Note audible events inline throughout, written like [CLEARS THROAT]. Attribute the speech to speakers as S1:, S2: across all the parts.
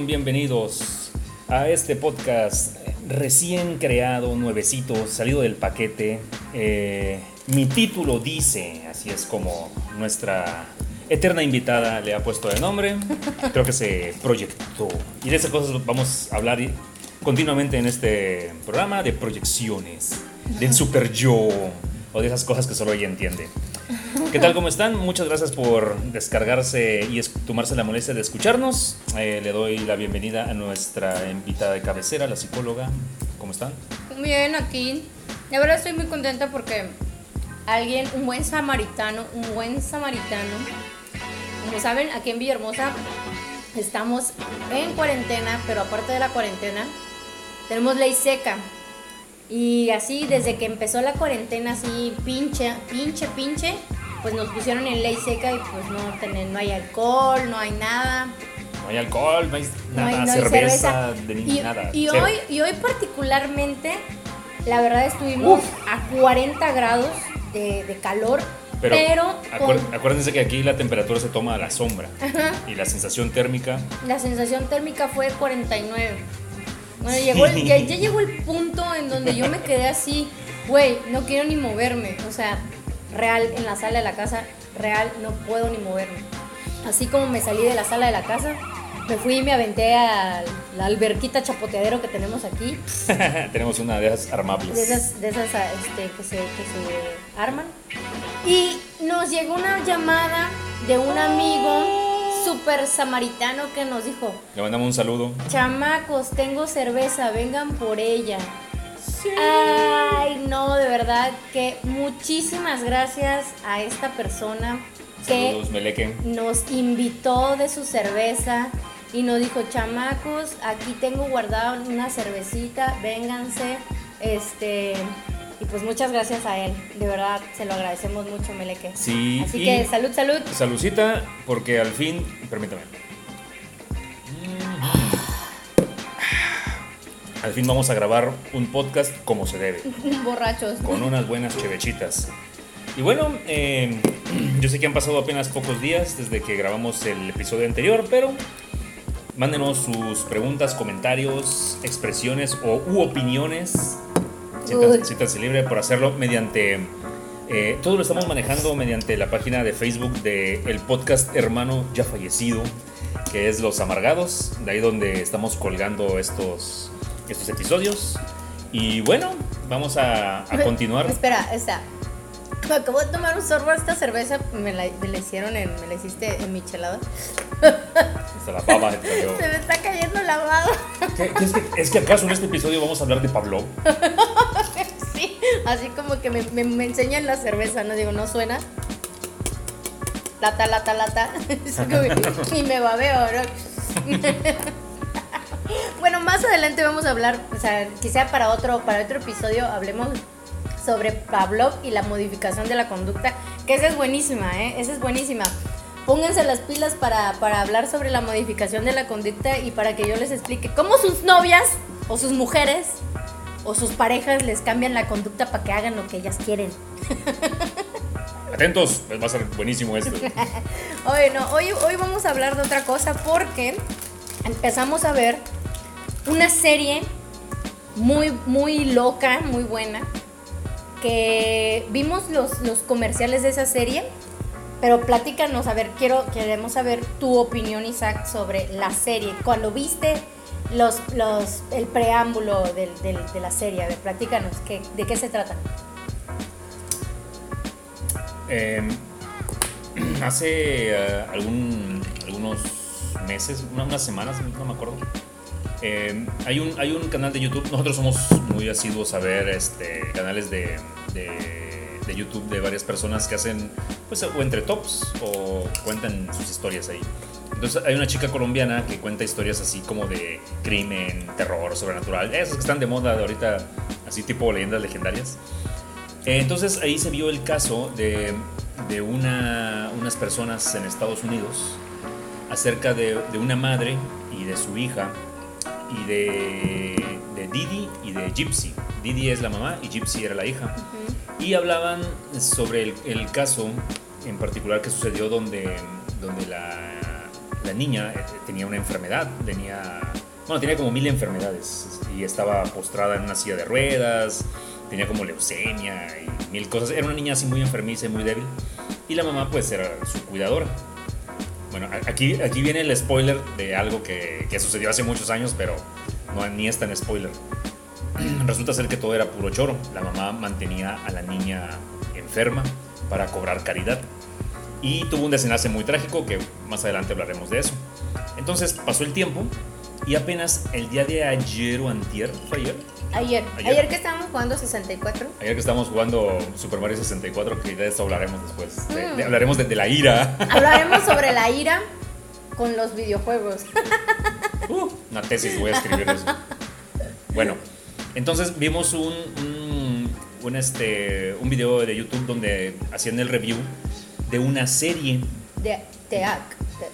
S1: Bienvenidos a este podcast recién creado, nuevecito, salido del paquete. Eh, mi título dice, así es como nuestra eterna invitada le ha puesto de nombre. Creo que se proyectó. Y de esas cosas vamos a hablar continuamente en este programa, de proyecciones, del super yo o de esas cosas que solo ella entiende. ¿Qué tal? ¿Cómo están? Muchas gracias por descargarse y tomarse la molestia de escucharnos. Eh, le doy la bienvenida a nuestra invitada de cabecera, la psicóloga. ¿Cómo están?
S2: Bien, aquí. De verdad estoy muy contenta porque alguien, un buen samaritano, un buen samaritano. Como saben, aquí en Villahermosa estamos en cuarentena, pero aparte de la cuarentena, tenemos ley seca. Y así, desde que empezó la cuarentena, así, pinche, pinche, pinche, pues nos pusieron en ley seca y pues no, no hay alcohol, no hay nada.
S1: No hay alcohol, no hay nada, cerveza, de
S2: y,
S1: nada.
S2: Y hoy, y hoy particularmente, la verdad estuvimos a 40 grados de, calor. Pero,
S1: acuérdense que aquí la temperatura se toma a la sombra. Y la sensación térmica.
S2: La sensación térmica fue 49. Bueno, llegó ya, llegó el punto en donde yo me quedé así, güey, no quiero ni moverme. O sea, real, en la sala de la casa, real, no puedo ni moverme. Así como me salí de la sala de la casa, me fui y me aventé a la alberquita chapoteadero que tenemos aquí. [LAUGHS]
S1: tenemos una de esas armables.
S2: De esas, de esas este, que, se, que se arman. Y nos llegó una llamada de un amigo super samaritano que nos dijo:
S1: Le mandamos un saludo.
S2: Chamacos, tengo cerveza, vengan por ella. Ay, no, de verdad que muchísimas gracias a esta persona que nos invitó de su cerveza y nos dijo, chamacos, aquí tengo guardado una cervecita, vénganse, este, y pues muchas gracias a él, de verdad, se lo agradecemos mucho, Meleque.
S1: Sí.
S2: Así que salud, salud.
S1: Saludcita, porque al fin, permítame. Al fin vamos a grabar un podcast como se debe. [LAUGHS]
S2: Borrachos.
S1: Con unas buenas chevechitas. Y bueno, eh, [CLEARS THROAT] yo sé que han pasado apenas pocos días desde que grabamos el episodio anterior, pero mándenos sus preguntas, comentarios, expresiones o u opiniones Siéntanse libre por hacerlo mediante. Eh, todo lo estamos manejando mediante la página de Facebook de el podcast hermano ya fallecido, que es Los Amargados, de ahí donde estamos colgando estos, estos episodios. Y bueno, vamos a, continuar.
S2: Espera, esta. Me acabo de tomar un sorbo a esta cerveza, me la, hicieron en, me la hiciste en michelada. [LAUGHS]
S1: Se la pava,
S2: se, me está cayendo la baba.
S1: es, que, es que acaso en este episodio vamos a hablar de Pablo. [LAUGHS]
S2: sí, así como que me, me, enseñan la cerveza, ¿no? Digo, ¿no suena? Lata, lata, lata. [LAUGHS] y me babeo, ¿no? Bueno, más adelante vamos a hablar, o sea, quizá para otro, para otro episodio hablemos sobre Pavlov y la modificación de la conducta, que esa es buenísima, ¿eh? Esa es buenísima. Pónganse las pilas para, para hablar sobre la modificación de la conducta y para que yo les explique cómo sus novias o sus mujeres o sus parejas les cambian la conducta para que hagan lo que ellas quieren. [LAUGHS]
S1: Atentos, va a ser buenísimo esto. [LAUGHS]
S2: Bueno, hoy, hoy vamos a hablar de otra cosa porque empezamos a ver una serie muy, muy loca, muy buena, que vimos los, los comerciales de esa serie, pero platícanos, a ver, quiero, queremos saber tu opinión, Isaac, sobre la serie. Cuando viste los, los, el preámbulo de la serie, a ver, platícanos, ¿qué, ¿de qué se trata?
S1: Em, [CLEARS THROAT] hace eh, algunos meses, unas semanas, no me acuerdo, eh, hay, un, hay un canal de YouTube, nosotros somos muy asiduos a ver este, canales de, de, YouTube de varias personas que hacen, pues, o entre tops o cuentan sus historias ahí. Entonces hay una chica colombiana que cuenta historias así como de crimen, terror, sobrenatural, esos que están de moda de ahorita, así tipo leyendas legendarias. Entonces ahí se vio el caso de, de una, unas personas en Estados Unidos acerca de, de una madre y de su hija y de, de, Didi y de Gypsy. Didi es la mamá y Gypsy era la hija. Y hablaban sobre el, el, caso en particular que sucedió donde, donde la, la niña eh, tenía una enfermedad, tenía, bueno, tenía como mil enfermedades y estaba postrada en una silla de ruedas, tenía como leucemia y mil cosas. Era una niña así muy enfermiza y muy débil. Y la mamá pues era su cuidadora. Bueno, aquí, aquí viene el spoiler de algo que, que sucedió hace muchos años, pero no, ni es tan spoiler. [CLEARS THROAT] Resulta ser que todo era puro choro. La mamá mantenía a la niña enferma para cobrar caridad. Y tuvo un desenlace muy trágico que más adelante hablaremos de eso. Entonces pasó el tiempo y apenas el día de ayer o antier, ¿fue ayer?
S2: Ayer. Ayer, que estábamos jugando 64.
S1: Ayer que estábamos jugando Super Mario 64, que de eso hablaremos después. Mm. hablaremos de, la ira.
S2: Hablaremos sobre la [LAUGHS] ira con los videojuegos.
S1: Uh, una tesis voy a escribir eso. Bueno, entonces vimos un, un, este, un video de YouTube donde hacían el review de una serie.
S2: De, The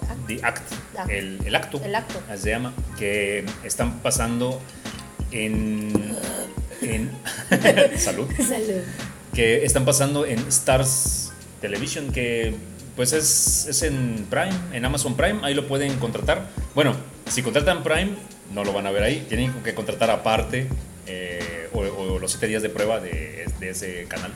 S2: Act.
S1: The Act. El, el, acto.
S2: El acto.
S1: Se llama. Que están pasando en. en [LAUGHS] salud. [LAUGHS]
S2: Salud.
S1: Que están pasando en Stars Television, que pues es, es en Prime, en Amazon Prime, ahí lo pueden contratar. Bueno, si contratan Prime, no lo van a ver ahí, tienen que contratar aparte eh, o, los 7 días de prueba de, de ese canal.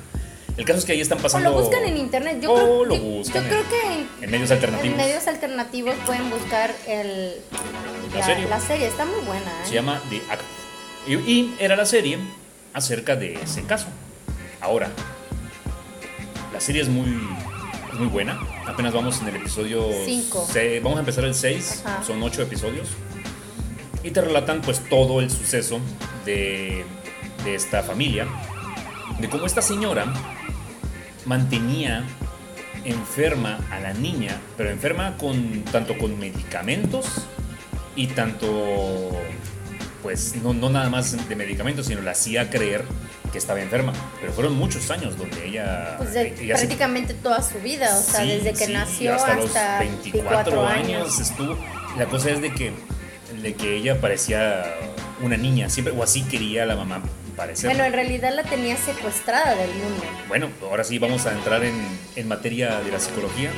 S1: El caso es que ahí están pasando.
S2: O lo buscan en internet. Yo,
S1: creo,
S2: lo
S1: buscan
S2: yo, creo que
S1: en, medios alternativos.
S2: En medios alternativos pueden buscar el, la, serie? Está muy buena. ¿eh?
S1: Se llama The Act. Y, era la serie acerca de ese caso. Ahora, la serie es muy, muy buena. Apenas vamos en el episodio
S2: 5.
S1: Vamos a empezar el 6. Son 8 episodios. Y te relatan pues todo el suceso de, de esta familia. De cómo esta señora mantenía enferma a la niña, pero enferma con tanto con medicamentos y tanto pues no, no nada más de medicamentos, sino la hacía creer que estaba enferma. Pero fueron muchos años donde ella...
S2: Pues prácticamente toda su vida, o sea, desde que nació hasta, los 24, años.
S1: estuvo. La cosa es de que, de que ella parecía una niña, siempre, o así quería la mamá
S2: bueno, en realidad la tenía secuestrada del mundo.
S1: Bueno, ahora sí vamos a entrar en, en materia de la psicología.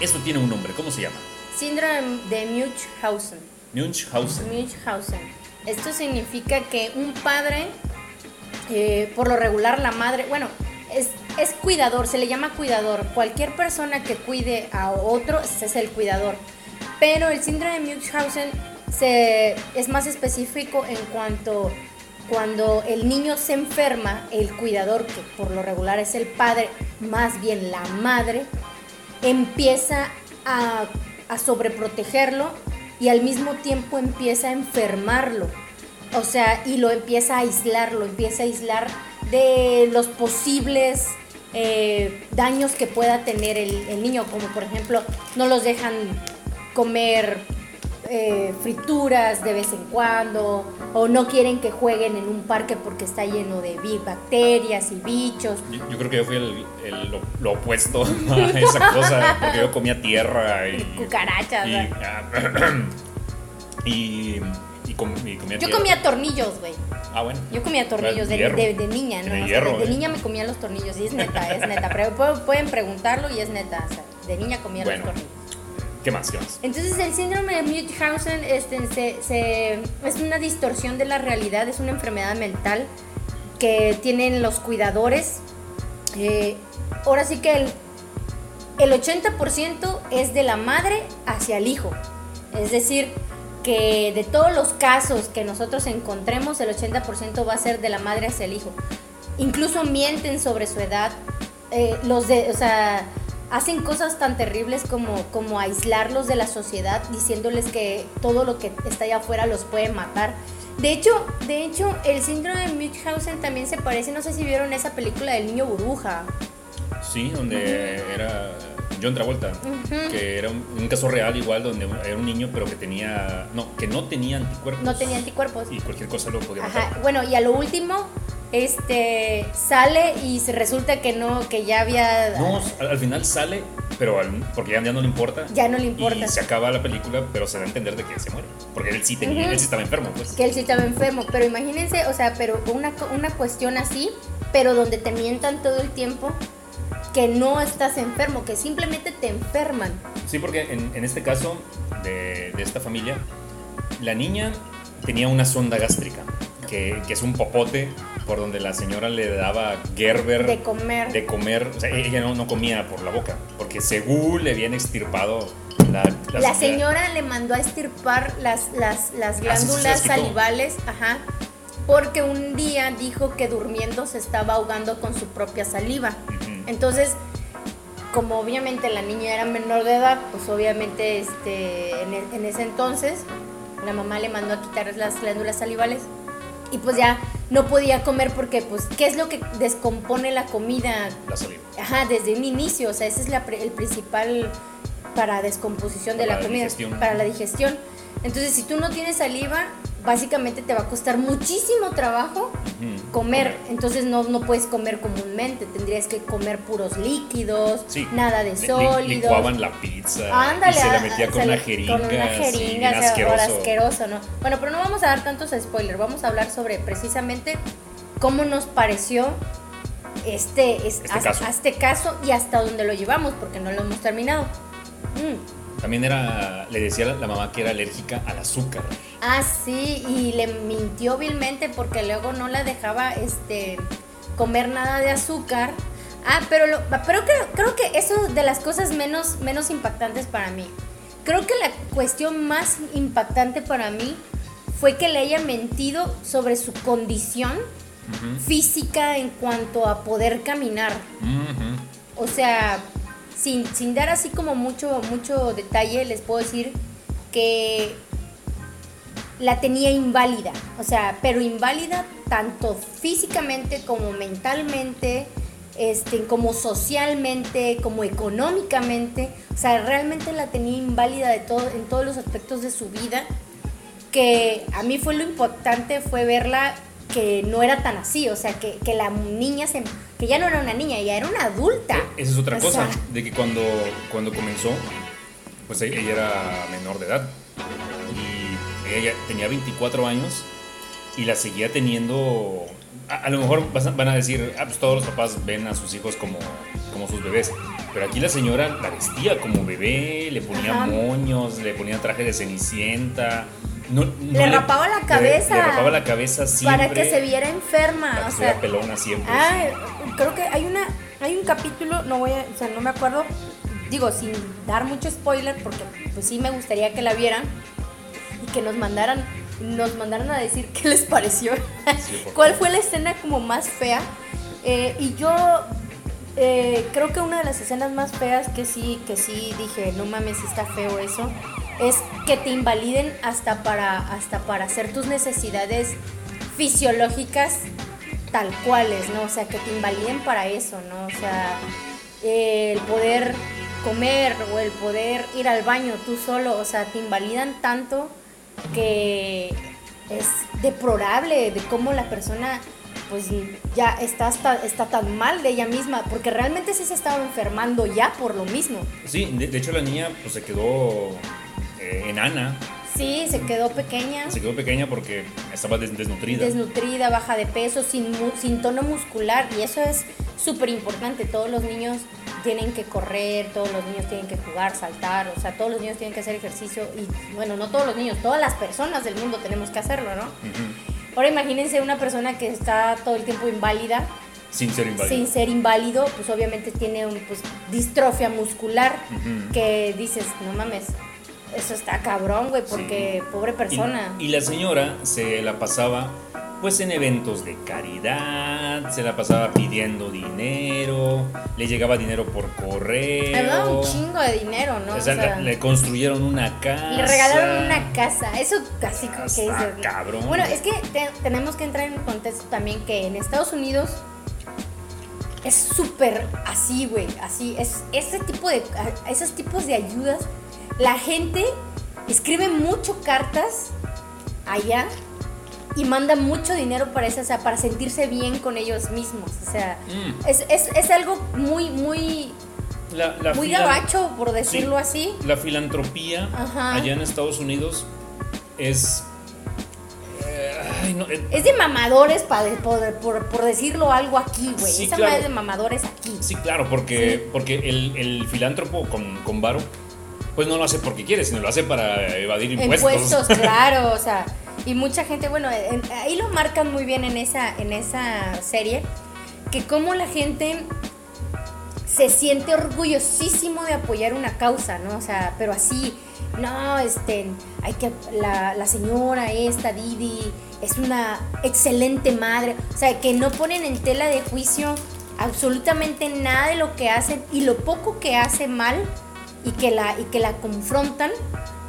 S1: Esto tiene un nombre, ¿cómo se llama?
S2: Síndrome de Munchausen.
S1: Munchausen.
S2: Munchausen. Esto significa que un padre, eh, por lo regular la madre, bueno, es, es, cuidador, se le llama cuidador. Cualquier persona que cuide a otro es el cuidador. Pero el síndrome de Munchausen se, es más específico en cuanto cuando el niño se enferma, el cuidador, que por lo regular es el padre, más bien la madre, empieza a, sobreprotegerlo y al mismo tiempo empieza a enfermarlo. O sea, y lo empieza a aislar, lo empieza a aislar de los posibles eh, daños que pueda tener el, niño, como por ejemplo, no los dejan comer eh, frituras de vez en cuando, o no quieren que jueguen en un parque porque está lleno de bacterias y bichos.
S1: Yo, creo que yo fui el, lo, opuesto [LAUGHS] a esa cosa, porque yo comía tierra y...
S2: Cucarachas.
S1: Y, [CLEARS THROAT] y, comía
S2: Yo comía tornillos, güey.
S1: Ah, bueno.
S2: Yo comía tornillos de, de, niña, ¿no? de,
S1: eh.
S2: niña me comía los tornillos, y es neta, es neta. Pero pueden preguntarlo y es neta. O sea, de niña comía los tornillos.
S1: ¿Qué más?
S2: Entonces el síndrome de Munchausen este, es una distorsión de la realidad, es una enfermedad mental que tienen los cuidadores. Eh, ahora sí que el, el 80% es de la madre hacia el hijo. Es decir, que de todos los casos que nosotros encontremos, el 80% va a ser de la madre hacia el hijo. Incluso mienten sobre su edad. Eh, los de, o sea, hacen cosas tan terribles como, como aislarlos de la sociedad, diciéndoles que todo lo que está allá afuera los puede matar. De hecho, de hecho, el síndrome de Munchausen también se parece, no sé si vieron esa película del niño burbuja.
S1: Sí, donde era John Travolta, que era un, caso real igual, donde era un niño pero que tenía, no, que no tenía anticuerpos.
S2: No tenía anticuerpos.
S1: Y cualquier cosa lo podía matar.
S2: Bueno, y a lo último, este sale y resulta que no, que ya había.
S1: No, al, final sale, pero porque ya, no le importa.
S2: Ya no le importa.
S1: Y se acaba la película, pero se da a entender de que se muere. Porque él sí tenía, él sí estaba enfermo, pues.
S2: Que él sí estaba enfermo. Pero imagínense, o sea, pero una, una cuestión así, pero donde te mientan todo el tiempo que no estás enfermo, que simplemente te enferman.
S1: Sí, porque en, en este caso de, de esta familia, la niña tenía una sonda gástrica, que, que es un popote por donde la señora le daba Gerber
S2: De comer.
S1: de comer, o sea, ella no, no comía por la boca, porque según le habían extirpado la,
S2: La señora le mandó a estirpar las, las, las
S1: Ah,
S2: glándulas salivales, ajá, porque un día dijo que durmiendo se estaba ahogando con su propia saliva. Entonces, como obviamente la niña era menor de edad, pues obviamente este, en, e- en ese entonces la mamá le mandó a quitar las glándulas salivales y pues ya no podía comer porque pues qué es lo que descompone la comida
S1: La saliva.
S2: Ajá, desde un inicio, o sea, ese es la el principal para descomposición de la
S1: la
S2: comida,
S1: digestión.
S2: para la digestión. Entonces, si tú no tienes saliva, básicamente te va a costar muchísimo trabajo comer. Entonces, no, no puedes comer comúnmente, tendrías que comer puros líquidos,
S1: Sí.
S2: nada de
S1: Li- li-
S2: sólidos.
S1: Licuaban la pizza
S2: Ándale,
S1: y se la metía con una jeringa.
S2: Con una jeringa, ahora
S1: asqueroso.
S2: asqueroso, ¿no? Bueno, pero no vamos a dar tantos spoilers, vamos a hablar sobre precisamente cómo nos pareció este, es-
S1: Este
S2: as-
S1: caso.
S2: a este caso y hasta dónde lo llevamos, porque no lo hemos terminado. Mm.
S1: También era, le decía la, la mamá que era alérgica al azúcar.
S2: Ah, sí, y le mintió vilmente porque luego no la dejaba este, comer nada de azúcar. Ah, pero, lo, pero creo, creo que eso de las cosas menos, menos impactantes para mí. Creo que la cuestión más impactante para mí fue que le haya mentido sobre su condición física en cuanto a poder caminar. O sea, sin, sin dar así como mucho, mucho detalle, les puedo decir que la tenía inválida. O sea, pero inválida tanto físicamente como mentalmente, este, como socialmente, como económicamente. O sea, realmente la tenía inválida de todo, en todos los aspectos de su vida. Que a mí fue lo importante, fue verla que no era tan así. O sea, que, que la niña se, que ya no era una niña, ya era una adulta.
S1: E- Esa es otra
S2: O
S1: cosa,
S2: sea,
S1: de que cuando, cuando comenzó, pues e- ella era menor de edad. Y ella tenía 24 años y la seguía teniendo... A, a lo mejor vas van a decir, ah, pues todos los papás ven a sus hijos como, como sus bebés. Pero aquí la señora la vestía como bebé, le ponía
S2: Ajá.
S1: moños, le ponía traje de cenicienta. No, no
S2: Le rapaba la cabeza.
S1: Le, rapaba la cabeza siempre.
S2: para que se viera enferma.
S1: para que
S2: o sea,
S1: pelona siempre.
S2: Ah, creo que hay una hay un capítulo, no voy a, o sea, no me acuerdo, digo, sin dar mucho spoiler porque pues sí me gustaría que la vieran y que nos mandaran nos mandaran a decir [LAUGHS] qué les pareció.
S1: Sí,
S2: ¿Cuál fue la escena como más fea? Eh, y yo eh, creo que una de las escenas más feas que sí, que sí dije, no mames, está feo eso, es que te invaliden hasta para, hasta para hacer tus necesidades fisiológicas tal cuales, ¿no? O sea, que te invaliden para eso, ¿no? O sea, el poder comer o el poder ir al baño tú solo, o sea, te invalidan tanto que es deplorable de cómo la persona pues ya está, hasta- está tan mal de ella misma, porque realmente sí se estaba enfermando ya por lo mismo.
S1: Sí, de, de hecho la niña pues se quedó eh, enana,
S2: Sí, se quedó pequeña,
S1: se quedó pequeña porque estaba des- desnutrida.
S2: desnutrida, baja de peso, sin, mu- sin tono muscular, y eso es súper importante. Todos los niños tienen que correr, todos los niños tienen que jugar, saltar, o sea, todos los niños tienen que hacer ejercicio, y bueno, no todos los niños, todas las personas del mundo tenemos que hacerlo, ¿no? Ahora imagínense una persona que está todo el tiempo inválida,
S1: Sin ser inválido.
S2: sin ser inválido, pues obviamente tiene un, pues, distrofia muscular que dices, no mames, eso está cabrón, güey, porque pobre persona.
S1: Y, y la señora se la pasaba pues en eventos de caridad, se la pasaba pidiendo dinero, le llegaba dinero por correo.
S2: Le daba un chingo de dinero, ¿no?
S1: O sea,
S2: O sea,
S1: le, construyeron una casa.
S2: le regalaron una casa. Eso casi como que dices.
S1: cabrón.
S2: Bueno, es que te- tenemos que entrar en el contexto también que en Estados Unidos es súper así, güey. Así. Es ese tipo de. Esos tipos de ayudas. La gente escribe mucho cartas allá y manda mucho dinero para eso, o sea, para sentirse bien con ellos mismos. O sea,
S1: Mm.
S2: es, es, es algo muy, muy,
S1: La, la
S2: muy gabacho, por decirlo
S1: Sí.
S2: así.
S1: La filantropía
S2: Ajá.
S1: allá en Estados Unidos es. eh, ay, no, eh,
S2: Es de mamadores, pa- por, por, por decirlo algo aquí, güey.
S1: Sí,
S2: Esa
S1: claro.
S2: madre es de mamadores aquí.
S1: Sí, claro, porque,
S2: Sí.
S1: porque el, el filántropo con, con varo pues no lo hace porque quiere, sino lo hace para evadir impuestos.
S2: Impuestos, [LAUGHS] claro, o sea, y mucha gente, bueno, en- ahí lo marcan muy bien en esa, en esa serie, que como la gente se siente orgullosísimo de apoyar una causa, ¿no? O sea, pero así, no, este, hay que, la, la señora esta, Didi, es una excelente madre, o sea, que no ponen en tela de juicio absolutamente nada de lo que hacen y lo poco que hace mal y que la, y que la confrontan,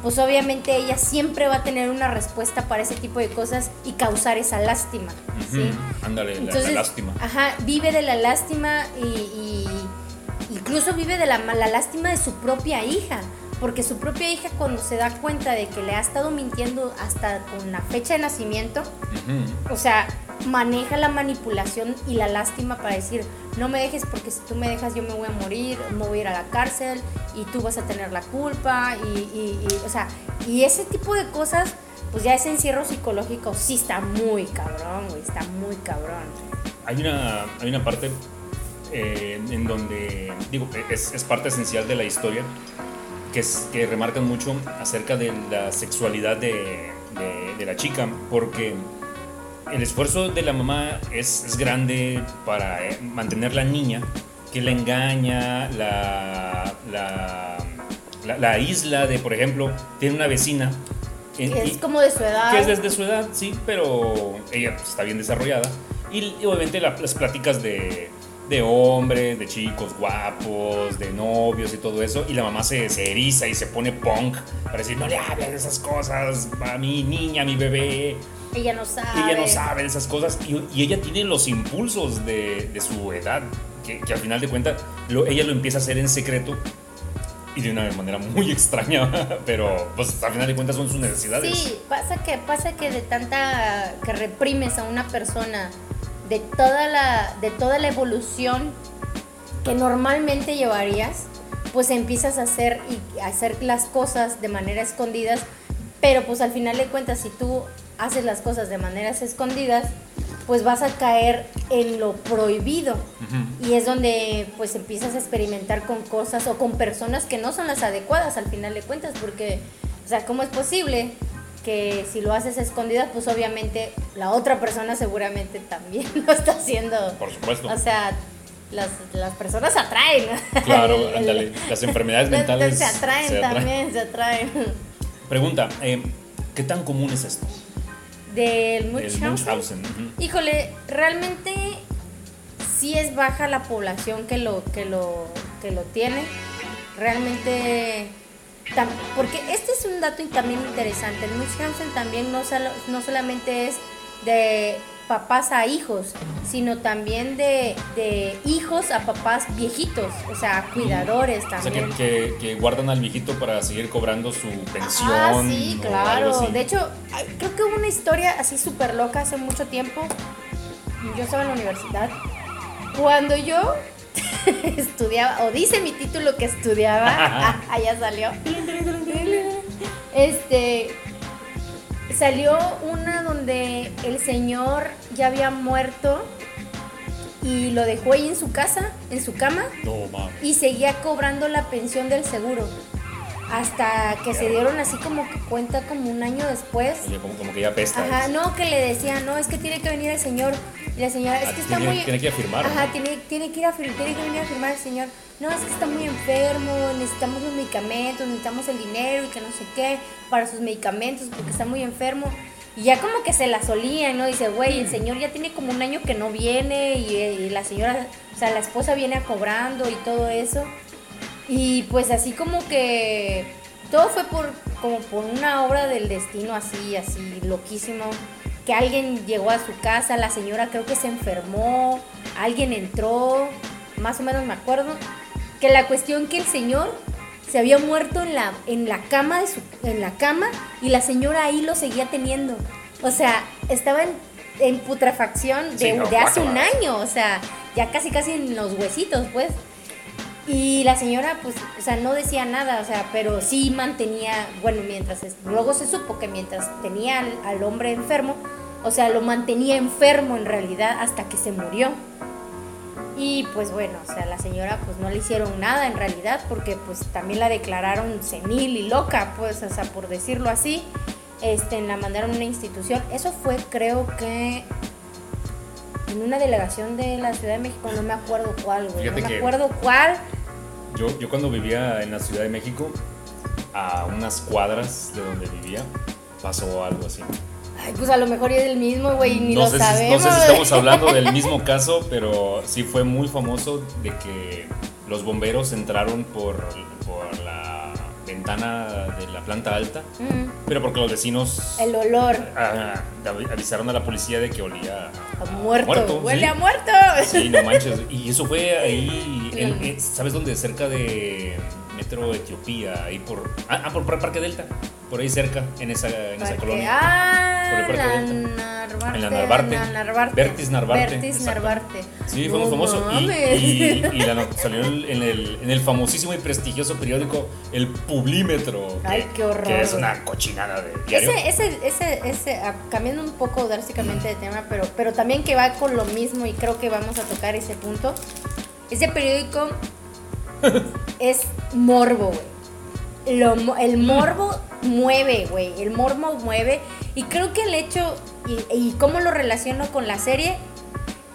S2: pues obviamente ella siempre va a tener una respuesta para ese tipo de cosas y causar esa lástima, ¿sí?
S1: Ándale, la- la,
S2: Entonces,
S1: lástima.
S2: Ajá, vive de la lástima y, y incluso vive de la, la lástima de su propia hija. Porque su propia hija cuando se da cuenta de que le ha estado mintiendo hasta con la fecha de nacimiento, o sea, maneja la manipulación y la lástima para decir, no me dejes porque si tú me dejas yo me voy a morir, me voy a ir a la cárcel y tú vas a tener la culpa y, o sea, y ese tipo de cosas, pues ya ese encierro psicológico sí está muy cabrón, güey, está muy cabrón.
S1: Hay una, hay una parte eh, en donde, digo, es, parte esencial de la historia que, es, que remarcan mucho acerca de la sexualidad de- de la chica, porque el esfuerzo de la mamá es, es grande para eh, mantener la niña, que la engaña, la, la, la, la isla de, por ejemplo, tiene una vecina. en-
S2: Es como de su edad.
S1: que es desde su edad, sí, pero ella pues, está bien desarrollada. Y, y obviamente la- las pláticas de, de hombres, de chicos guapos, de novios y todo eso. Y la mamá se, se eriza y se pone punk para decir, no le hables de esas cosas a mi niña, a mi bebé.
S2: Ella no sabe.
S1: Ella no sabe de esas cosas. Y, y ella tiene los impulsos de, de su edad, que, que al final de cuentas lo- ella lo empieza a hacer en secreto. Y de una manera muy [LAUGHS] extraña, pero pues al final de cuentas son sus necesidades.
S2: Sí, pasa que pasa que de tanta que reprimes a una persona de toda la de toda la evolución que normalmente llevarías, pues empiezas a hacer y a hacer las cosas de manera escondidas, pero pues al final de cuentas si tú haces las cosas de maneras escondidas, pues vas a caer en lo prohibido. Y es donde pues empiezas a experimentar con cosas o con personas que no son las adecuadas al final de cuentas, porque, o sea, ¿cómo es posible que si lo haces a escondidas, pues obviamente la otra persona seguramente también [LAUGHS] lo está haciendo?
S1: Por supuesto.
S2: O sea, las, las personas se atraen.
S1: Claro,
S2: El- [LAUGHS] el-
S1: ándale. Las enfermedades [LAUGHS] mentales
S2: Se atraen
S1: se atraen.
S2: también, se atraen.
S1: Pregunta, eh, ¿qué tan común es esto?
S2: Del
S1: El
S2: Munchausen.
S1: Munchausen. ujú.
S2: Híjole, realmente sí es baja la población que lo, que lo, que lo tiene. Realmente, porque este es un dato también interesante. El Munchausen también no, solo- no solamente es de papás a hijos, sino también de, de hijos a papás viejitos, o sea, cuidadores
S1: O sea,
S2: también.
S1: que, que- que guardan al viejito para seguir cobrando su pensión.
S2: Ah, sí, claro. De hecho, creo que hubo una historia así súper loca hace mucho tiempo. Yo estaba en la universidad. Cuando yo [LAUGHS] estudiaba, o dice mi título que estudiaba, ah, [LAUGHS] allá salió. [LAUGHS] Este. Salió una donde el señor ya había muerto y lo dejó ahí en su casa, en su cama
S1: No,
S2: y seguía cobrando la pensión del seguro. Hasta que se dieron así como que cuenta como un año después.
S1: Oye, como, como que ya pesta.
S2: Ajá, no, que le decían, no, es que tiene que venir el señor. Y la señora, es que está
S1: tiene-
S2: muy...
S1: tiene que ir a firmar,
S2: Ajá,
S1: ¿no?
S2: tiene, tiene que ir a fir- tiene que venir a firmar el señor. No, es que está muy enfermo, necesitamos los medicamentos, necesitamos el dinero y que no sé qué para sus medicamentos porque está muy enfermo. Y ya como que se la solían, ¿no? Dice, güey, el señor ya tiene como un año que no viene y, y la señora, o sea, la esposa viene a cobrando y todo eso. Y pues así como que todo fue por como por una obra del destino así, así loquísimo. Que alguien llegó a su casa, la señora creo que se enfermó, alguien entró, más o menos me acuerdo. Que la cuestión que el señor se había muerto en la, en la cama de su, en la cama y la señora ahí lo seguía teniendo. O sea, estaba en, en putrefacción de,
S1: Sí, no,
S2: de hace un año, o sea, ya casi casi en los huesitos, pues. Y la señora, pues, o sea, no decía nada, o sea, pero sí mantenía, bueno, mientras, luego se supo que mientras tenía al, al hombre enfermo, o sea, lo mantenía enfermo en realidad hasta que se murió. Y pues bueno, o sea, la señora pues no le hicieron nada en realidad porque pues también la declararon senil y loca, pues, o sea, por decirlo así. Este, la mandaron a una institución. Eso fue creo que en una delegación de la Ciudad de México, no me acuerdo cuál, güey. No me acuerdo cuál.
S1: Yo, yo cuando vivía en la Ciudad de México, a unas cuadras de donde vivía, pasó algo así.
S2: Ay, pues a lo mejor es el mismo, güey, ni
S1: no,
S2: lo
S1: sé si, no sé si estamos [LAUGHS] hablando del mismo caso, pero sí fue muy famoso de que los bomberos entraron por, por la ventana de la planta alta,
S2: Mm,
S1: pero porque los vecinos
S2: el olor
S1: avi- avisaron a la policía de que olía
S2: a muerto. Huele
S1: ¿sí?
S2: a muerto.
S1: Sí, no manches. Y eso fue ahí, [LAUGHS] en- en- ¿sabes dónde? Cerca de Etiopía, ahí por... Ah, ah, por Parque Delta, por ahí cerca, en esa, en esa colonia.
S2: Ah,
S1: Por el Parque
S2: la
S1: Delta.
S2: Narvarte.
S1: En la Narvarte.
S2: la Narvarte.
S1: Vertis Narvarte,
S2: Vertis. Narvarte.
S1: Sí, fue
S2: No
S1: muy famoso. Y,
S2: mames.
S1: y- y la salió en el, en el famosísimo y prestigioso periódico El Publímetro. que-
S2: Ay, qué horror,
S1: Que es una cochinada de diario.
S2: Ese, ese, ese, ese, ah, cambiando un poco drásticamente de tema, pero, pero también que va con lo mismo y creo que vamos a tocar ese punto. Ese periódico [LAUGHS] es morbo, güey. Lo el morbo mueve, güey. El morbo mueve. Y creo que el hecho y, y cómo lo relaciono con la serie,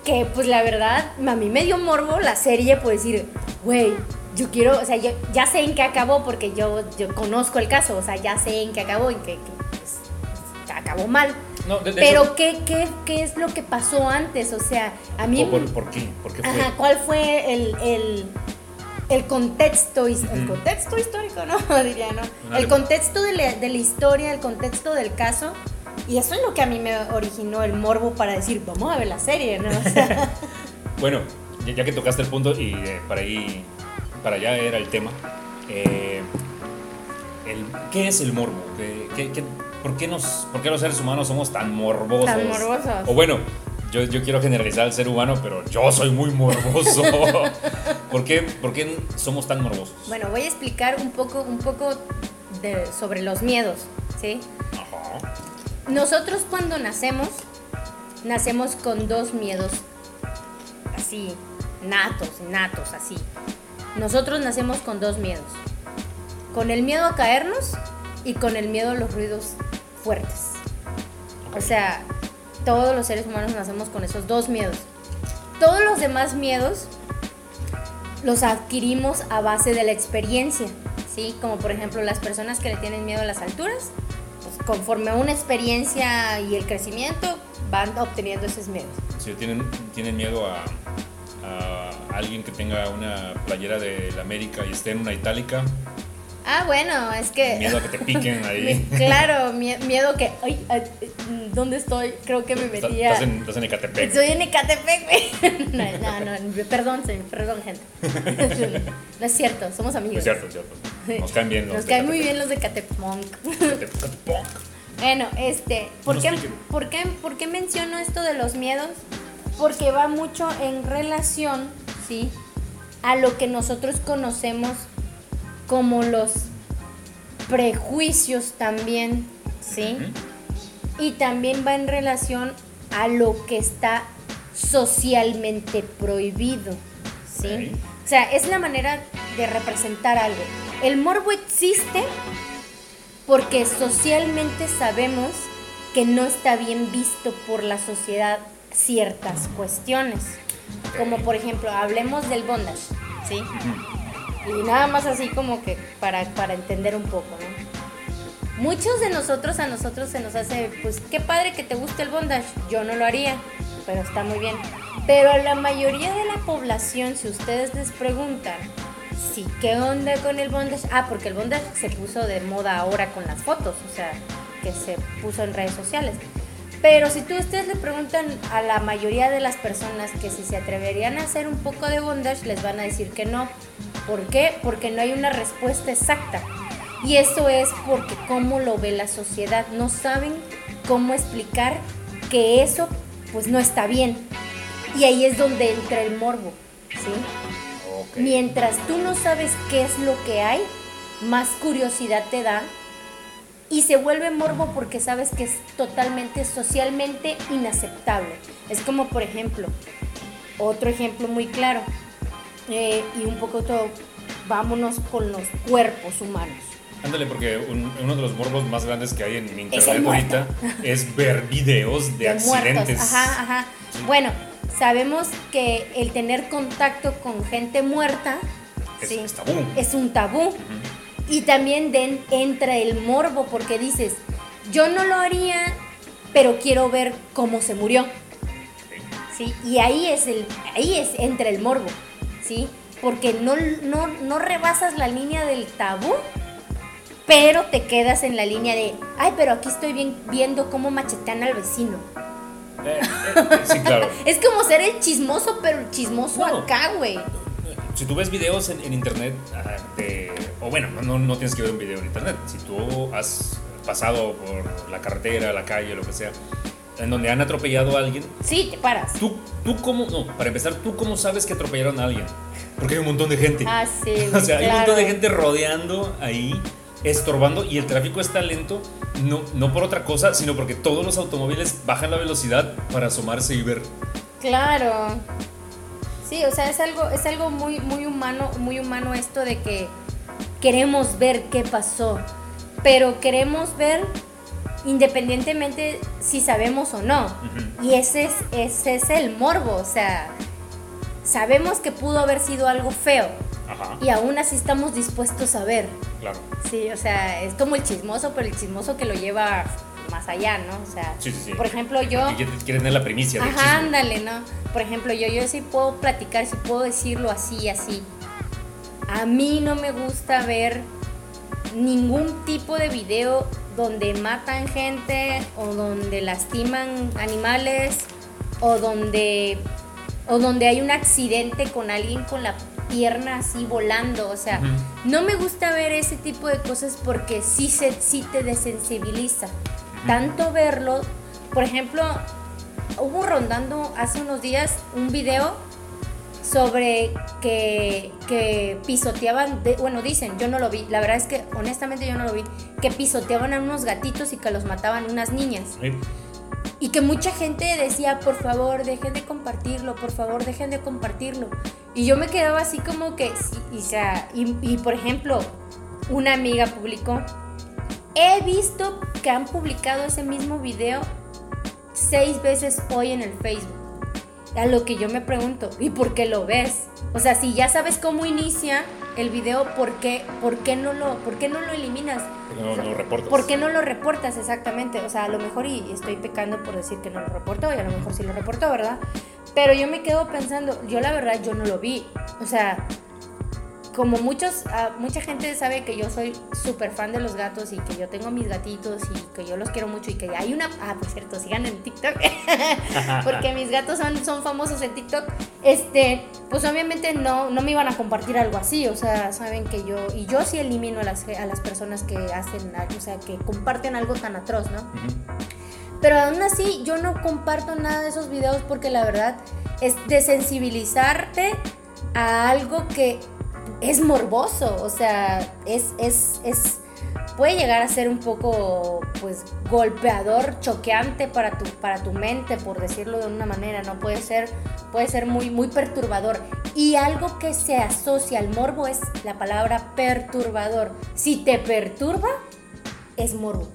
S2: que pues la verdad, a mí me dio morbo la serie por decir, güey, yo quiero, o sea, yo ya sé en qué acabó porque yo, yo conozco el caso, o sea, ya sé en qué acabó, en qué que, pues, acabó mal.
S1: No, de- de
S2: Pero
S1: hecho-
S2: ¿qué, qué, ¿qué es lo que pasó antes? O sea, a mí...
S1: ¿Por, por qué? ¿Por qué fue?
S2: Ajá, ¿cuál fue el, el, el contexto, el histórico, no? [LAUGHS] Diría. El contexto de la, de la historia, el contexto del caso. Y eso es lo que a mí me originó el morbo para decir, vamos a ver la serie, ¿no? O sea, [LAUGHS] [LAUGHS]
S1: Bueno, ya, ya que tocaste el punto y eh, para ahí, para allá era el tema. eh, el- ¿Qué es el morbo? ¿Qué, qué- qué- por, qué nos, ¿Por qué los seres humanos somos tan morbosos?
S2: Tan morbosos.
S1: O bueno, yo, yo quiero generalizar al ser humano, pero yo soy muy morboso. [LAUGHS] ¿Por qué, por qué somos tan morbosos?
S2: bueno, voy a explicar un poco, un poco de- sobre los miedos, ¿sí?
S1: Ajá.
S2: Nosotros cuando nacemos, nacemos con dos miedos así, natos, natos, así. Nosotros nacemos con dos miedos. Con el miedo a caernos y con el miedo a los ruidos fuertes. O sea, todos los seres humanos nacemos con esos dos miedos. Todos los demás miedos los adquirimos a base de la experiencia, ¿sí? Como por ejemplo las personas que le tienen miedo a las alturas, pues conforme a una experiencia y el crecimiento van obteniendo esos miedos.
S1: Si tienen, tienen miedo a, a alguien que tenga una playera de la América y esté en una itálica,
S2: Ah, bueno, es que...
S1: miedo a que te piquen [LAUGHS] ahí.
S2: Claro, mie- miedo que... Ay, ay, ¿dónde estoy? Creo que me metía...
S1: Estás en, estás en Ecatepec.
S2: Estoy en Ecatepec, güey. [LAUGHS] No, no, no, perdón, perdón, gente. [LAUGHS] No es cierto, somos amigos.
S1: Es cierto, es cierto. Nos caen bien los
S2: Nos caen muy bien los de Catepunk.
S1: Ecatepec.
S2: Bueno, este, ¿por qué, por, qué, ¿por qué menciono esto de los miedos? Porque va mucho en relación, ¿sí? A lo que nosotros conocemos como los prejuicios también, ¿sí? Y también va en relación a lo que está socialmente prohibido, ¿sí? O sea, es la manera de representar algo. El morbo existe porque socialmente sabemos que no está bien visto por la sociedad ciertas cuestiones. Como por ejemplo, hablemos del bondage, ¿sí? Y nada más así como que para, para entender un poco, ¿no? Muchos de nosotros, a nosotros se nos hace, pues qué padre que te guste el bondage. Yo no lo haría, pero está muy bien. Pero a la mayoría de la población, si ustedes les preguntan, sí, ¿qué onda con el bondage? Ah, porque el bondage se puso de moda ahora con las fotos, o sea, que se puso en redes sociales. Pero si tú ustedes le preguntan a la mayoría de las personas que si se atreverían a hacer un poco de bondage, les van a decir que no. ¿Por qué? Porque no hay una respuesta exacta. Y eso es porque cómo lo ve la sociedad. No saben cómo explicar que eso pues no está bien. Y ahí es donde entra el morbo, ¿sí? Mientras tú no sabes qué es lo que hay, más curiosidad te da y se vuelve morbo porque sabes que es totalmente socialmente inaceptable. Es como, por ejemplo, otro ejemplo muy claro. Eh, y un poco todo, vámonos con los cuerpos humanos.
S1: Ándale, porque un- uno de los morbos más grandes que hay en internet ahorita es ver videos [LAUGHS] de,
S2: de
S1: accidentes.
S2: muertos. Ajá, ajá. Bueno, sabemos que el tener contacto con gente muerta
S1: Es,
S2: sí,
S1: es tabú.
S2: es un tabú. Y también den- entra el morbo porque dices, yo no lo haría, pero quiero ver cómo se murió. ¿sí? Y ahí es el, ahí es entra el morbo, ¿sí? Porque no, no, no rebasas la línea del tabú, pero te quedas en la línea de, ay, pero aquí estoy bien, viendo cómo machetean al vecino.
S1: Eh, eh, sí, claro. [LAUGHS]
S2: Es como ser el chismoso, pero el chismoso acá, güey.
S1: Si tú ves videos en, en internet, o bueno, no, no tienes que ver un video en internet. Si tú has pasado por la carretera, la calle, lo que sea, en donde han atropellado a alguien,
S2: Sí, te paras.
S1: tú, tú cómo, no, para empezar, tú cómo sabes que atropellaron a alguien. Porque hay un montón de gente.
S2: Ah, sí, [LAUGHS]
S1: o sea, hay un
S2: claro.
S1: montón de gente rodeando ahí, estorbando, y el tráfico está lento, no, no por otra cosa, sino porque todos los automóviles bajan la velocidad para asomarse y ver.
S2: Claro. Sí, o sea, es algo, es algo muy, muy humano, muy humano esto de que queremos ver qué pasó. Pero queremos ver independientemente si sabemos o no. Y ese es, ese es el morbo. O sea, sabemos que pudo haber sido algo feo.
S1: Ajá,
S2: Y aún así estamos dispuestos a ver.
S1: claro.
S2: Sí, o sea, es como el chismoso, pero el chismoso que lo lleva más allá, ¿no? O sea,
S1: Sí, sí, sí.
S2: por ejemplo, yo...
S1: Y quieren tener la primicia
S2: Ajá,
S1: chisme.
S2: ándale, ¿no? Por ejemplo, yo, yo sí puedo platicar, sí puedo decirlo así, así. A mí no me gusta ver ningún tipo de video donde matan gente o donde lastiman animales o donde o donde hay un accidente con alguien con la pierna así volando, o sea, no me gusta ver ese tipo de cosas porque sí se sí te desensibiliza. Tanto verlo, por ejemplo, hubo rondando hace unos días un video sobre que, que pisoteaban, de- bueno, dicen, yo no lo vi, la verdad es que honestamente yo no lo vi, que pisoteaban a unos gatitos y que los mataban unas niñas. Y que mucha gente decía, por favor, dejen de compartirlo, por favor, dejen de compartirlo. Y yo me quedaba así como que, y, y, por ejemplo, una amiga publicó, he visto que han publicado ese mismo video seis veces hoy en el Facebook. A lo que yo me pregunto, ¿y por qué lo ves? O sea, si ya sabes cómo inicia el video, ¿por qué, por qué, no, lo, por qué no lo eliminas?
S1: No, no lo reportas.
S2: ¿Por qué no lo reportas exactamente? O sea, a lo mejor y estoy pecando por decir que no lo reportó y a lo mejor sí lo reportó, ¿verdad? Pero yo me quedo pensando, yo la verdad yo no lo vi. O sea, como muchos, ah, mucha gente sabe que yo soy súper fan de los gatos y que yo tengo mis gatitos y que yo los quiero mucho y que hay una... Ah, por cierto, sigan en TikTok. [LAUGHS] porque mis gatos son, son famosos en TikTok. Este, pues obviamente no, no me iban a compartir algo así. O sea, saben que yo... Y yo sí elimino a las, a las personas que hacen, o sea, que comparten algo tan atroz, ¿no? Pero aún así, yo no comparto nada de esos videos porque la verdad es desensibilizarte a algo que es morboso. O sea, es, es, es, puede llegar a ser un poco, pues, golpeador, choqueante para tu, para tu mente, por decirlo de una manera, ¿no? Puede ser, puede ser muy, muy perturbador. Y algo que se asocia al morbo es la palabra perturbador. Si te perturba, es morbo.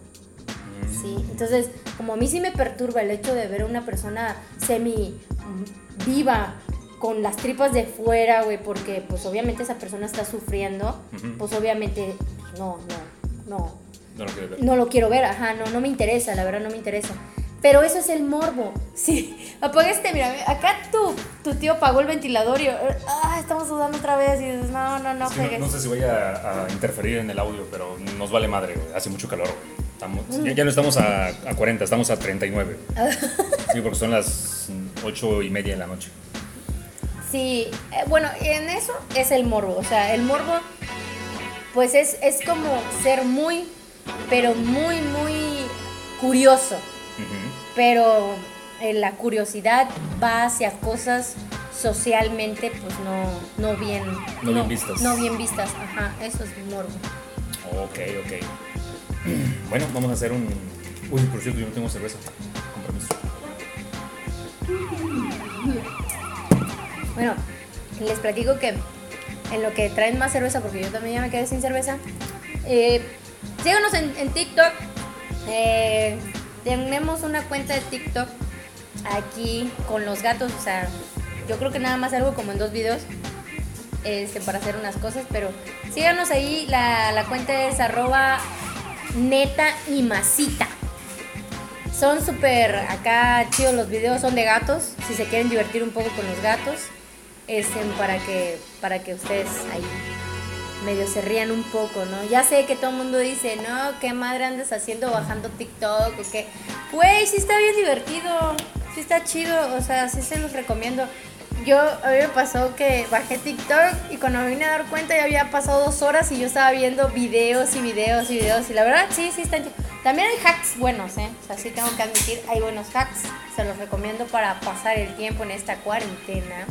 S2: Sí, entonces, como a mí sí me perturba el hecho de ver a una persona semi viva con las tripas de fuera, güey, porque pues obviamente esa persona está sufriendo,
S1: Ujú.
S2: pues obviamente no, no, no,
S1: No lo quiero ver.
S2: no lo quiero ver, ajá, no, no me interesa, la verdad no me interesa. Pero eso es el morbo. [LAUGHS] Sí, apaga este, mira, acá tu, tu tío pagó el ventilador y ah, estamos sudando otra vez y dices, no, no, no,
S1: no, no sé si voy a, a interferir en el audio, pero nos vale madre, güey. Hace mucho calor, güey. Estamos,
S2: Mm.
S1: ya, ya no estamos a, a 40, estamos a 39. [LAUGHS] sí, porque son las 8 y media de la noche.
S2: Sí, eh, bueno, en eso es el morbo. O sea, el morbo, pues es, es como ser muy, pero muy, muy curioso. Pero eh, la curiosidad va hacia cosas socialmente, pues no, no bien.
S1: No bien vistas.
S2: No bien vistas, ajá, eso es morbo.
S1: Ok, ok. [CLEARS THROAT] Bueno, vamos a hacer un. Uy, por cierto, yo no tengo cerveza. Compromiso.
S2: Bueno, les platico que en lo que traen más cerveza, porque yo también ya me quedé sin cerveza, eh, síganos en, TikTok. Eh, tenemos una cuenta de TikTok aquí con los gatos, o sea, yo creo que nada más algo como en dos videos este, para hacer unas cosas, pero síganos ahí, la, la cuenta es arroba neta y masita. Son súper acá chidos los videos, son de gatos, si se quieren divertir un poco con los gatos, este, para, que, para que ustedes ahí medio se rían un poco, ¿no? Ya sé que todo el mundo dice, no, qué madre andas haciendo bajando TikTok o qué. Güey, sí está bien divertido, sí está chido, o sea, sí se los recomiendo. Yo, a mí me pasó que bajé TikTok y cuando me vine a dar cuenta ya había pasado dos horas y yo estaba viendo videos y videos y videos y la verdad sí, sí están. También hay hacks buenos, ¿eh? O sea, sí tengo que admitir, hay buenos hacks. Se los recomiendo para pasar el tiempo en esta cuarentena.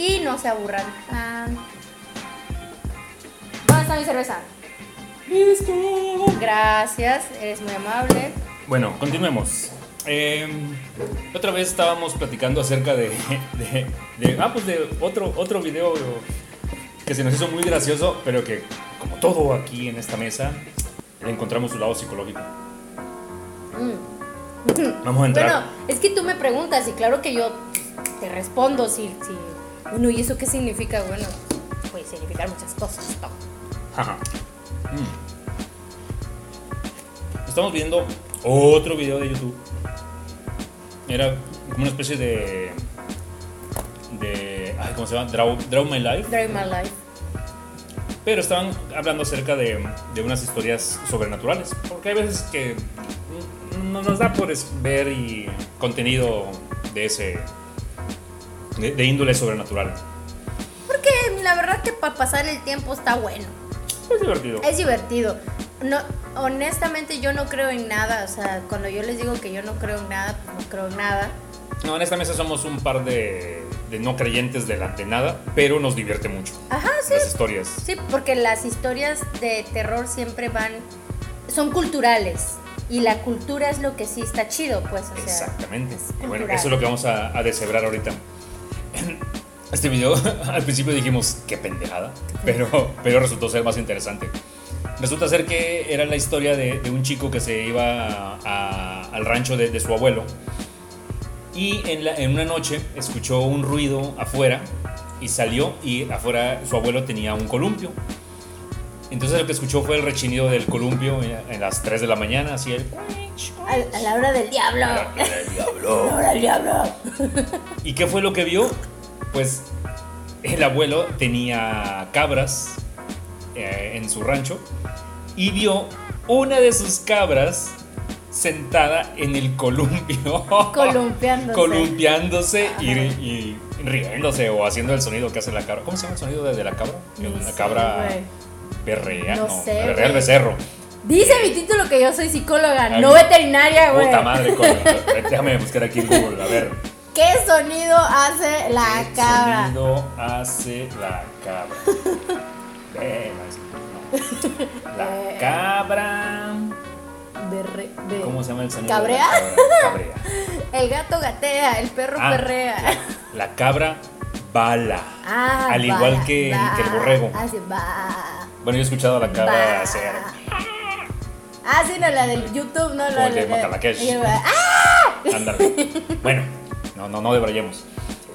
S2: Y no se aburran tanto. ¿Dónde está mi cerveza?
S1: Listo.
S2: Gracias, eres muy amable.
S1: Bueno, continuemos. Eh, otra vez estábamos platicando acerca de, de, de- ah, pues de otro, otro video que se nos hizo muy gracioso, pero que como todo aquí en esta mesa, le encontramos su lado psicológico. Vamos a entrar.
S2: Bueno, es que tú me preguntas y claro que yo te respondo si, si bueno, ¿y eso qué significa? Bueno, puede significar muchas cosas.
S1: Mm. Estamos viendo otro video de YouTube. Era como una especie de. de. Ay, ¿Cómo se llama? Draw, Draw My Life.
S2: Drive my life.
S1: Pero estaban hablando acerca de, de unas historias sobrenaturales. Porque hay veces que no nos da por ver y contenido de ese. De, de índole sobrenatural.
S2: Porque la verdad que para pasar el tiempo está bueno.
S1: Es divertido.
S2: Es divertido. No, honestamente yo no creo en nada. O sea, cuando yo les digo que yo no creo en nada, pues no creo en nada.
S1: No, en esta mesa somos un par de, de no creyentes de la de nada, pero nos divierte mucho.
S2: Ajá, sí.
S1: Las historias.
S2: Sí, porque las historias de terror siempre van, son culturales. Y la cultura es lo que sí está chido, pues. O sea,
S1: Exactamente. bueno, eso es lo que vamos a, a deshebrar ahorita. [COUGHS] Este video, [LAUGHS] al principio dijimos, qué pendejada, pero, pero resultó ser más interesante. Resulta ser que era la historia de, un chico que se iba al rancho de, de su abuelo y en, la- en una noche escuchó un ruido afuera y salió y afuera su abuelo tenía un columpio. Entonces lo que escuchó fue el rechinido del columpio en, las 3 de la mañana, así el...
S2: a, a la hora del diablo. A
S1: El diablo.
S2: la hora del diablo. [LAUGHS] [LAUGHS]
S1: ¿Y qué fue lo que vio? Pues el abuelo tenía cabras eh, en su rancho y vio una de sus cabras sentada en el columpio. [LAUGHS]
S2: Columpiándose.
S1: Columpiándose y, y riéndose o haciendo el sonido que hace la cabra. ¿Cómo se llama el sonido de, de la cabra? La
S2: sé,
S1: cabra. Berrea.
S2: No
S1: No,
S2: sé,
S1: berrea el becerro.
S2: Dice mi título que yo soy psicóloga,
S1: Ay,
S2: no veterinaria, güey.
S1: Puta madre, [LAUGHS] coño. Déjame buscar aquí en Google, a ver.
S2: ¿Qué sonido hace la
S1: ¿Qué
S2: cabra?
S1: sonido hace la cabra? [LAUGHS] Ve, no. [LAUGHS] La cabra.
S2: Berre- be-
S1: ¿Cómo se llama el sonido?
S2: ¿Cabrea?
S1: De la? Cabrea.
S2: El gato gatea, el perro
S1: Ah,
S2: perrea.
S1: La cabra bala.
S2: Ah,
S1: Al igual
S2: va,
S1: que,
S2: va,
S1: que el borrego.
S2: Así va.
S1: Bueno, yo he escuchado a la cabra hacer.
S2: Ah, sí, no, la del YouTube, no, la
S1: de Macalakesh.
S2: ¡Ah!
S1: Ándale. Bueno, no, no, no debrayemos.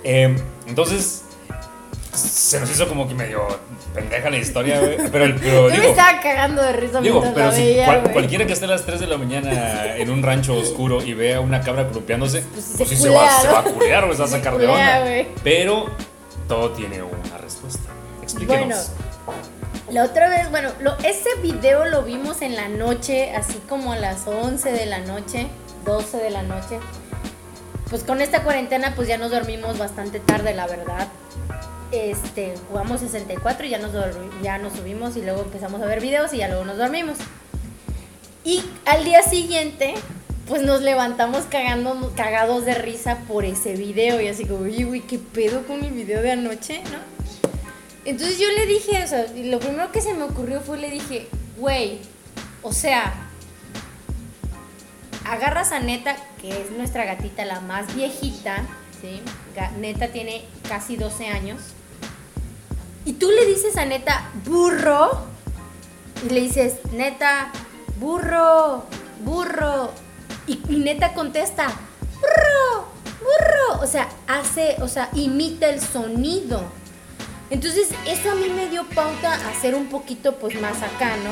S1: Eh, entonces, se nos hizo como que medio pendeja la historia, güey. Pero, el- pero [LAUGHS]
S2: Yo me
S1: digo,
S2: estaba cagando de risa
S1: Digo, pero si
S2: veía,
S1: cual-
S2: güey.
S1: cualquiera que esté a las 3 de la mañana [LAUGHS] en un rancho oscuro y vea una cabra columpiándose, pues,
S2: se
S1: sí se va, a culear, güey, se va a [LAUGHS] sacar de onda.
S2: güey.
S1: Pero todo tiene una respuesta. Explíquenos.
S2: Bueno, la otra vez, bueno, ese video lo vimos en la noche, así como a las 11 de la noche, 12 de la noche. Pues con esta cuarentena, pues ya nos dormimos bastante tarde, la verdad. Este, jugamos 64 y ya nos, ya nos subimos y luego empezamos a ver videos y ya luego nos dormimos. Y al día siguiente, pues nos levantamos cagando, cagados de risa por ese video y así como, oye, güey, ¿qué pedo con el video de anoche, no? Entonces yo le dije, o sea, lo primero que se me ocurrió fue, le dije, güey, o sea, agarras a Neta, que es nuestra gatita, la más viejita, ¿sí? Neta tiene casi 12 años. Y tú le dices a Neta, burro. Y le dices, Neta, burro, burro. Y, y Neta contesta, burro, burro. O sea, hace, o sea, imita el sonido. Entonces, eso a mí me dio pauta a ser un poquito pues más acá, ¿no?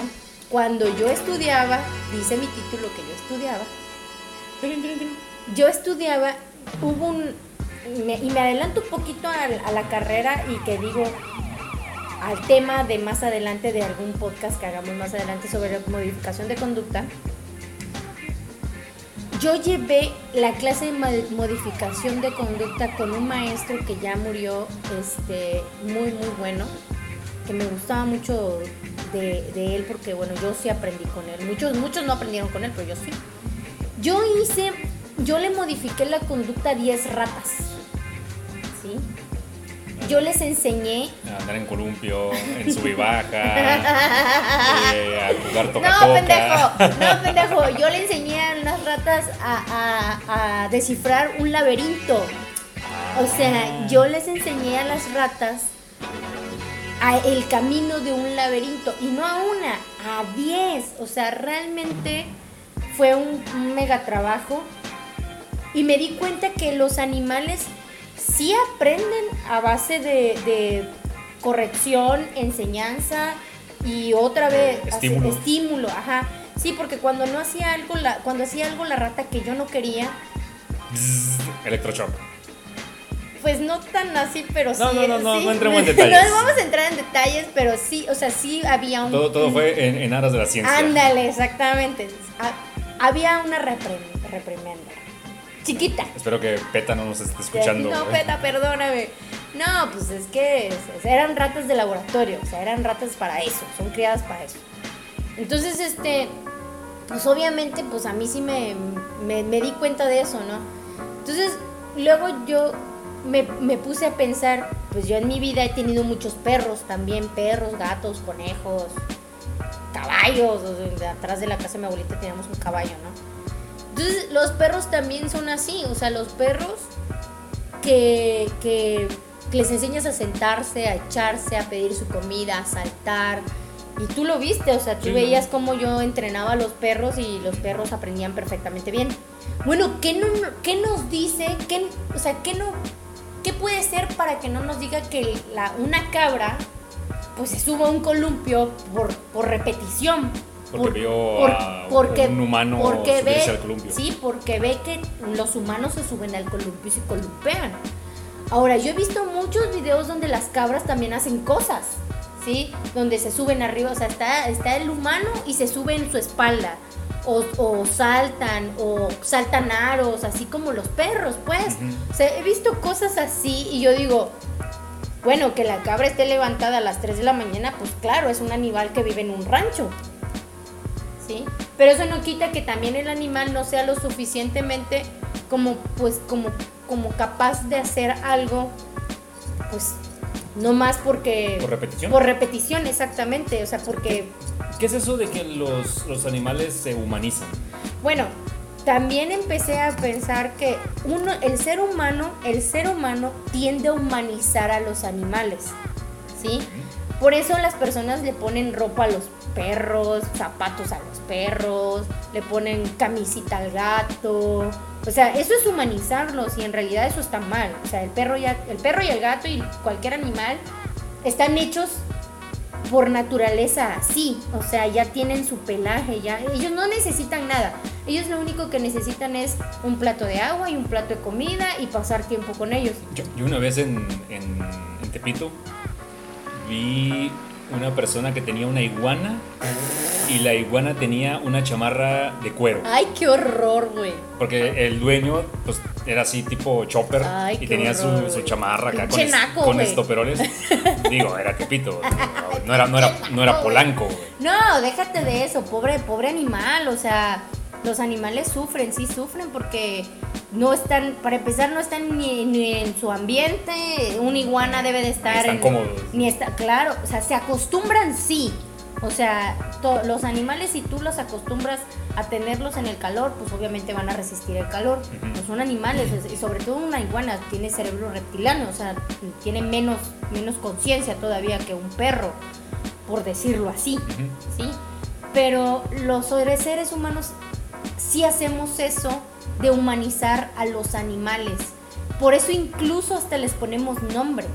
S2: Cuando yo estudiaba, dice mi título que yo estudiaba, yo estudiaba, hubo un, me- y me adelanto un poquito al- a, la carrera y que digo al tema de más adelante de algún podcast que hagamos más adelante sobre la modificación de conducta. Yo llevé la clase de modificación de conducta con un maestro que ya murió, este, muy, muy bueno, que me gustaba mucho de, de él porque, bueno, yo sí aprendí con él. Muchos, muchos no aprendieron con él, pero yo sí. Yo hice, yo le modifiqué la conducta a 10 ratas. Yo les enseñé.
S1: A andar en columpio, en sub y baja, [LAUGHS] eh, a jugar toca
S2: No, pendejo, no, pendejo. Yo le enseñé a las ratas a, a- a descifrar un laberinto. O sea, yo les enseñé a las ratas a el camino de un laberinto. Y no a una, a 10. O sea, realmente fue un, un mega trabajo. Y me di cuenta que los animales sí aprenden a base de, de corrección, enseñanza y otra vez hace-
S1: Estímulo.
S2: estímulo, ajá. Sí, porque cuando no hacía algo la, cuando hacía algo la rata que yo no quería,
S1: Bzzz, Electroshock.
S2: pues no tan así, pero sí.
S1: No, no, no, no,
S2: sí.
S1: no entremos en [LAUGHS] detalles.
S2: no vamos a entrar en detalles, pero sí, o sea, sí había un.
S1: Todo, todo fue en, en aras de la ciencia.
S2: Ándale, exactamente. Ha- había una reprim- reprimenda. Chiquita.
S1: Espero que PETA no nos esté escuchando.
S2: No,
S1: ¿eh?
S2: peta, perdóname. No, pues es que eran ratas de laboratorio, o sea, eran ratas para eso, son criadas para eso. Entonces, este, pues obviamente, pues a mí sí me, me, me di cuenta de eso, ¿no? Entonces, luego yo me, me puse a pensar, pues yo en mi vida he tenido muchos perros también, perros, gatos, conejos, caballos, o sea, atrás de la casa de mi abuelita teníamos un caballo, ¿no? Entonces, los perros también son así, o sea, los perros que, que les enseñas a sentarse, a echarse, a pedir su comida, a saltar. Y tú lo viste, o sea, tú
S1: Sí, ¿no?
S2: veías cómo yo entrenaba a los perros y los perros aprendían perfectamente bien. Bueno, ¿qué, no, qué nos dice? ¿Qué, o sea, ¿qué, no, ¿qué puede ser para que no nos diga que la, una cabra pues se suba a un columpio por, por repetición?
S1: Porque
S2: Por-
S1: vio
S2: por-
S1: a
S2: porque-
S1: un humano
S2: porque
S1: subirse
S2: ve,
S1: al columpio.
S2: Sí, porque ve que los humanos se suben al columpio y se columpean. Ahora, yo he visto muchos videos donde las cabras también hacen cosas, ¿sí? Donde se suben arriba, o sea, está, está el humano y se sube en su espalda. O, o saltan, o saltan aros, así como los perros, pues. O sea, he visto cosas así y yo digo, bueno, que la cabra esté levantada a las 3 de la mañana, pues claro, es un animal que vive en un rancho. ¿Sí? Pero eso no quita que también el animal no sea lo suficientemente como pues como como capaz de hacer algo pues no más porque
S1: ¿Por repetición?
S2: por repetición exactamente, o sea, porque
S1: ¿Qué es eso de que los, los animales se humanizan?
S2: Bueno, también empecé a pensar que uno, el ser humano, el ser humano tiende a humanizar a los animales, ¿sí? Por eso las personas le ponen ropa a los perros, zapatos a los perros, le ponen camisita al gato. O sea, eso es humanizarlos y en realidad eso está mal. O sea, el perro, ya, el perro y el gato y cualquier animal están hechos por naturaleza así, o sea, ya tienen su pelaje, ya ellos no necesitan nada. Ellos lo único que necesitan es un plato de agua y un plato de comida y pasar tiempo con ellos.
S1: Yo, una vez en, en, en Tepito vi una persona que tenía una iguana y la iguana tenía una chamarra de cuero.
S2: Ay, qué horror, güey.
S1: Porque el dueño pues era así tipo chopper
S2: Ay,
S1: y tenía su,
S2: horror,
S1: su chamarra acá con,
S2: Pinche
S1: es-
S2: naco,
S1: con estoperoles. [LAUGHS] Digo, era Tepito. [LAUGHS] No era, no era, no era Polanco, güey.
S2: No, déjate de eso, pobre, pobre animal, o sea, los animales sufren, sí sufren porque no están, para empezar, no están ni, ni en su ambiente, una iguana debe de estar
S1: están
S2: en-
S1: cómodos.
S2: Ni está, claro, o sea, se acostumbran sí, O sea, to- los animales si tú los acostumbras a tenerlos en el calor, pues obviamente van a resistir el calor. Pues son animales, es- y sobre todo una iguana tiene cerebro reptiliano, o sea, tiene menos, menos conciencia todavía que un perro, por decirlo así. ¿sí? Pero los seres humanos sí hacemos eso de humanizar a los animales. Por eso incluso hasta les ponemos nombres,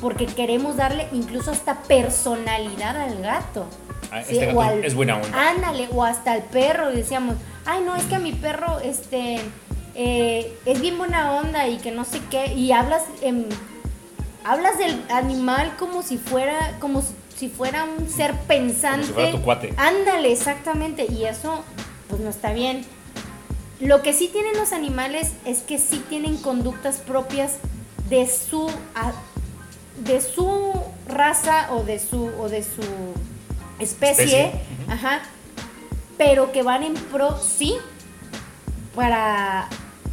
S2: porque queremos darle incluso hasta personalidad al gato.
S1: Ah,
S2: Sí,
S1: este
S2: o
S1: gato
S2: al-
S1: es buena onda.
S2: Ándale, o hasta al perro, y decíamos, ay no, es que a mi perro este eh, es bien buena onda y que no sé qué, y hablas en hablas del animal como si fuera, como si, si fuera un ser pensante.
S1: fuera tu cuate.
S2: Ándale, exactamente, y eso pues no está bien. Lo que sí tienen los animales es que sí tienen conductas propias de su de su raza o de su o de su especie, ajá, pero que van en pro sí para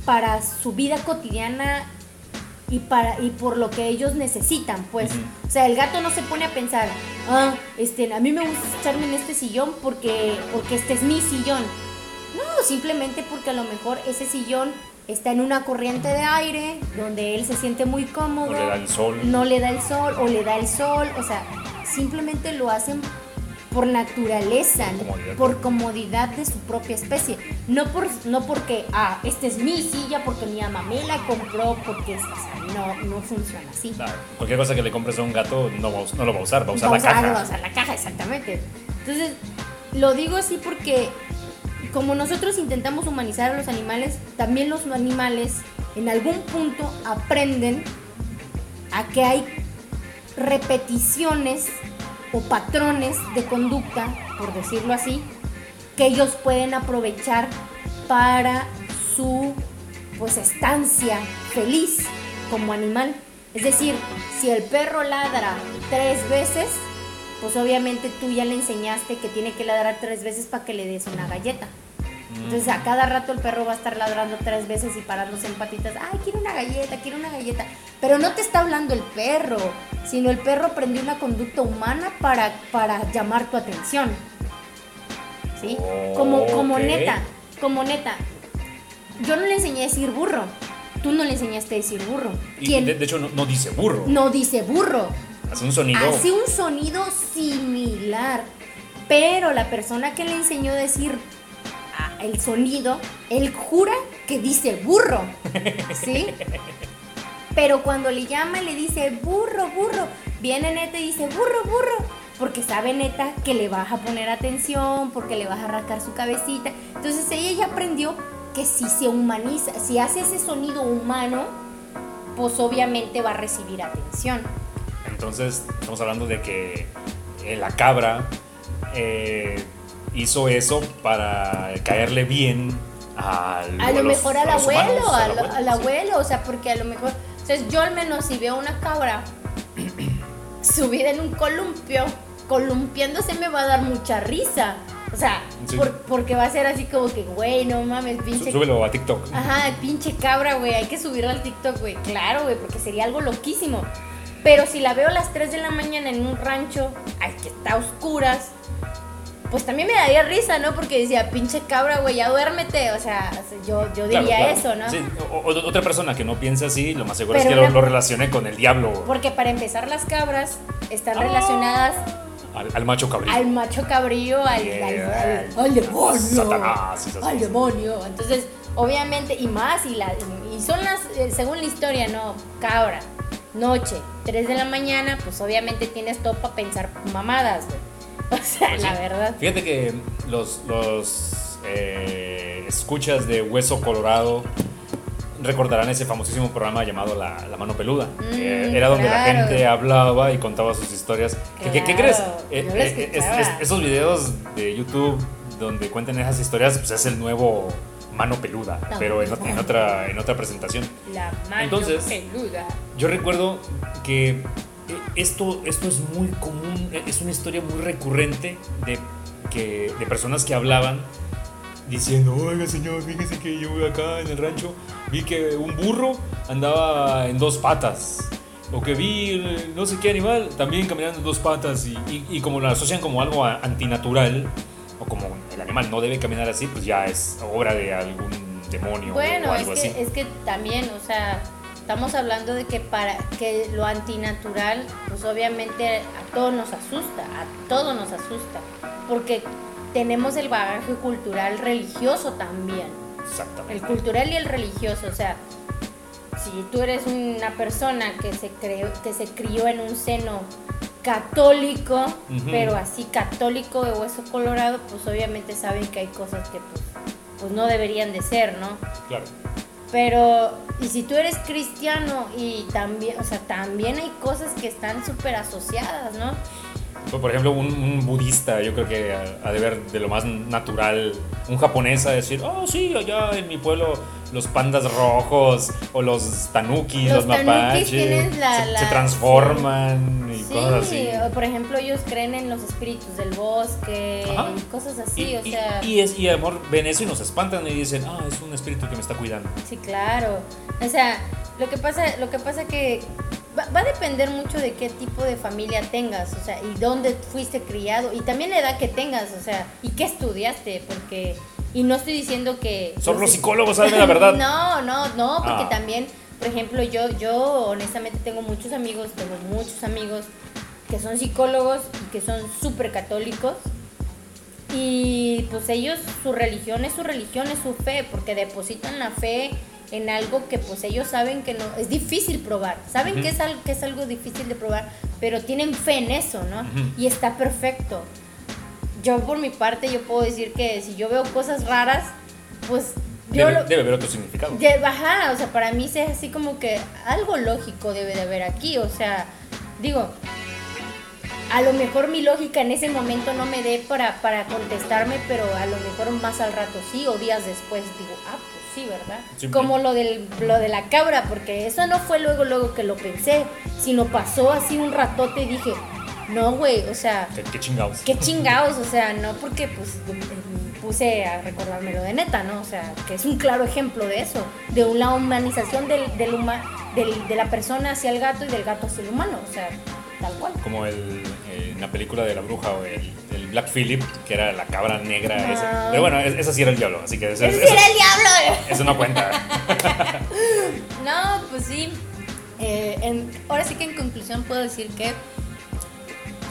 S2: para su vida cotidiana y para y por lo que ellos necesitan, pues.
S1: Ujú.
S2: O sea, el gato no se pone a pensar, ah, este, a mí me gusta echarme en este sillón porque porque este es mi sillón. No, simplemente porque a lo mejor ese sillón está en una corriente de aire donde él se siente muy cómodo.
S1: No le da el sol.
S2: No le da el sol o le da el sol, o sea, simplemente lo hacen por naturaleza,
S1: Comodidad.
S2: por comodidad de su propia especie, no por no porque ah, esta es mi silla porque mi mamá me la compró porque o sea, no no funciona así.
S1: Claro, Cualquier cosa que le compres a un gato no, va no lo va a usar, va a usar
S2: Va
S1: la caja.
S2: Va a usar la caja, exactamente. Entonces, lo digo así porque como nosotros intentamos humanizar a los animales, también los animales en algún punto aprenden a que hay repeticiones o patrones de conducta, por decirlo así, que ellos pueden aprovechar para su pues estancia feliz como animal. Es decir, si el perro ladra tres veces, pues obviamente tú ya le enseñaste que tiene que ladrar tres veces para que le des una galleta. Entonces a cada rato el perro va a estar ladrando tres veces y parándose en patitas. Ay, quiero una galleta, quiero una galleta. Pero no te está hablando el perro, sino el perro aprendió una conducta humana para, para llamar tu atención. ¿Sí? Como, como
S1: Ok.
S2: neta, como neta. Yo no le enseñé a decir burro. Tú no le enseñaste a decir burro.
S1: Y
S2: ¿Quién?
S1: de, de hecho no, no dice burro.
S2: no dice burro.
S1: Hace un sonido.
S2: Hace un sonido similar. Pero la persona que le enseñó a decir el sonido, él jura que dice burro. ¿Sí? Pero cuando le llama le dice burro, burro, viene neta y dice burro, burro. Porque sabe neta que le vas a poner atención, porque le vas a rascar su cabecita. Entonces ella aprendió que si se humaniza, si hace ese sonido humano, pues obviamente va a recibir atención.
S1: Entonces, estamos hablando de que eh, la cabra eh, hizo eso para caerle bien al,
S2: A lo
S1: los-
S2: mejor al
S1: a
S2: abuelo,
S1: humanos,
S2: al,
S1: abuelo,
S2: al
S1: sí.
S2: abuelo, o sea, porque a lo mejor, entonces yo al menos si veo una cabra [CLEARS THROAT] subida en un columpio, columpiándose me va a dar mucha risa. O sea,
S1: Sí.
S2: por- porque va a ser así como que, güey, no mames, pinche.
S1: Súbelo a TikTok.
S2: Ajá, pinche cabra, güey, hay que subirla al TikTok, güey. Claro, güey, porque sería algo loquísimo. Pero si la veo a las 3 de la mañana en un rancho, ay, que está a oscuras, pues también me daría risa, ¿no? Porque decía, pinche cabra, güey, ya duérmete. O sea, yo, yo diría
S1: claro.
S2: eso, ¿no?
S1: Sí, o- otra persona que no piensa así, lo más seguro es que lo,
S2: una-
S1: lo relacione con el diablo,
S2: Porque para empezar, las cabras están
S1: Ah.
S2: relacionadas
S1: al, al macho cabrío.
S2: al macho cabrío, al,
S1: Yeah.
S2: al- al- al demonio.
S1: Satanás,
S2: Al demonio. Entonces, obviamente, y más, y, la, y son las, eh, según la historia, no, cabra, noche, 3 de la mañana, pues obviamente tienes todo para pensar mamadas, güey. O sea,
S1: Pues
S2: la
S1: sí.
S2: verdad.
S1: Fíjate que los, los eh, escuchas de Hueso Colorado recordarán ese famosísimo programa llamado La, La Mano Peluda.
S2: Mm,
S1: era donde la
S2: claro.
S1: gente hablaba y contaba sus historias. ¿Qué- ¿Qué, qué
S2: Claro,
S1: crees? Eh, eh, es- es- esos videos de YouTube donde cuentan esas historias, pues es el nuevo Mano Peluda,
S2: No,
S1: pero en, en otra, en otra presentación.
S2: La mano
S1: Entonces-
S2: peluda.
S1: Yo recuerdo que eh, esto, esto es muy común, eh, es una historia muy recurrente de, que, de personas que hablaban diciendo, oiga señor, fíjese que yo acá en el rancho vi que un burro andaba en dos patas. o que vi eh, no sé qué animal también caminando en dos patas y, y- y como lo asocian como algo antinatural o como el animal no debe caminar así, pues ya es obra de algún demonio
S2: Bueno,
S1: o
S2: es
S1: algo
S2: que,
S1: así.
S2: es que también, o sea, estamos hablando de que para que lo antinatural, pues obviamente a todos nos asusta, a todos nos asusta, porque tenemos el bagaje cultural religioso también, el
S1: Exactamente.
S2: cultural y el religioso, o sea, si tú eres una persona que se creó, que se crió en un seno católico, pero así católico de hueso colorado, pues obviamente saben que hay cosas que pues, pues no deberían de ser, ¿no?
S1: Claro.
S2: Pero, y si tú eres cristiano y también, o sea, también hay cosas que están súper asociadas, ¿no?
S1: Pues, Por ejemplo, un, un budista, yo creo que ha, de ver de lo más natural, un japonés a decir, oh sí, allá en mi pueblo los pandas rojos o los tanukis, los,
S2: Los
S1: mapaches,
S2: la-
S1: se, transforman y
S2: Sí,
S1: cosas así.
S2: por ejemplo, ellos creen en los espíritus del bosque
S1: Ajá.
S2: y cosas así,
S1: y,
S2: o
S1: y-
S2: sea,
S1: y es, y amor, ven eso y nos espantan y dicen, ah, es un espíritu que me está cuidando.
S2: sí, claro. O sea, lo que pasa, lo que pasa que va, va a depender mucho de qué tipo de familia tengas, o sea, y dónde fuiste criado, y también la edad que tengas, o sea, y qué estudiaste, porque, y no estoy diciendo que...
S1: Son los psicólogos, saben la verdad. [LAUGHS]
S2: No, no, no, porque
S1: Ah.
S2: también, por ejemplo, yo, yo honestamente tengo muchos amigos, tengo muchos amigos que son psicólogos y que son súper católicos. Y pues ellos, su religión es su religión, es su fe, porque depositan la fe en algo que pues ellos saben que no, es difícil probar, saben que, es algo, que es algo difícil de probar, pero tienen fe en eso, ¿no?
S1: Ujú.
S2: Y está perfecto. Yo por mi parte, yo puedo decir que si yo veo cosas raras, pues yo
S1: Debe,
S2: lo-
S1: debe haber otro significado.
S2: de bajar, o sea, para mí es así como que algo lógico debe de haber aquí, o sea, digo, a lo mejor mi lógica en ese momento no me dé para, para contestarme, pero a lo mejor más al rato sí, o días después digo, ah, pues sí, ¿verdad?
S1: Sí.
S2: Como lo, del, lo de la cabra, porque eso no fue luego, luego que lo pensé, sino pasó así un ratote y dije, no, güey, o sea,
S1: ¿Qué, qué chingados?
S2: qué chingados, o sea, no porque pues puse a recordármelo de neta, ¿no? O sea, que es un claro ejemplo de eso, de una humanización del, del huma- del- de la persona hacia el gato y del gato hacia el humano, o sea, tal cual.
S1: Como el, eh, en la película de la bruja o el Black Phillip, que era la cabra negra.
S2: Ah.
S1: esa. Pero bueno, es- esa sí era el diablo, así que eso,
S2: ¡Ese era el diablo!
S1: eso no cuenta. [LAUGHS]
S2: No, pues sí. Eh, en- ahora sí que en conclusión puedo decir que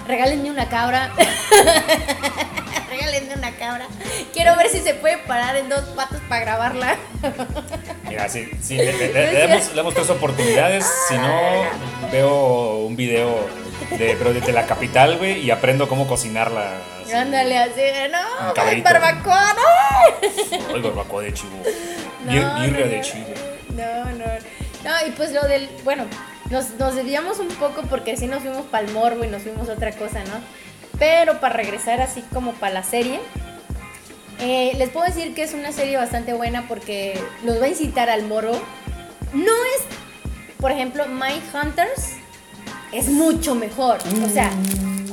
S2: regálenme una cabra. [LAUGHS] regálenme una cabra. Quiero ver si se puede parar en dos patas para grabarla. [LAUGHS]
S1: Mira, sí, sí, le, le- le- le damos, le damos tres oportunidades. Si no, veo un video de, pero de la capital, güey, y aprendo cómo cocinarla. así.
S2: Ándale, así, no,
S1: Un
S2: güey, barbacoa, no.
S1: Ay, barbacoa de chivo. [LAUGHS]
S2: No, no, no,
S1: de chivo.
S2: No, no. No, y pues lo del. Bueno, nos, nos desviamos un poco porque sí nos fuimos para el morbo y nos fuimos a otra cosa, ¿no? Pero para regresar así como para la serie, eh, les puedo decir que es una serie bastante buena porque nos va a incitar al morbo. No es, por ejemplo, My Hunters es mucho mejor. O sea,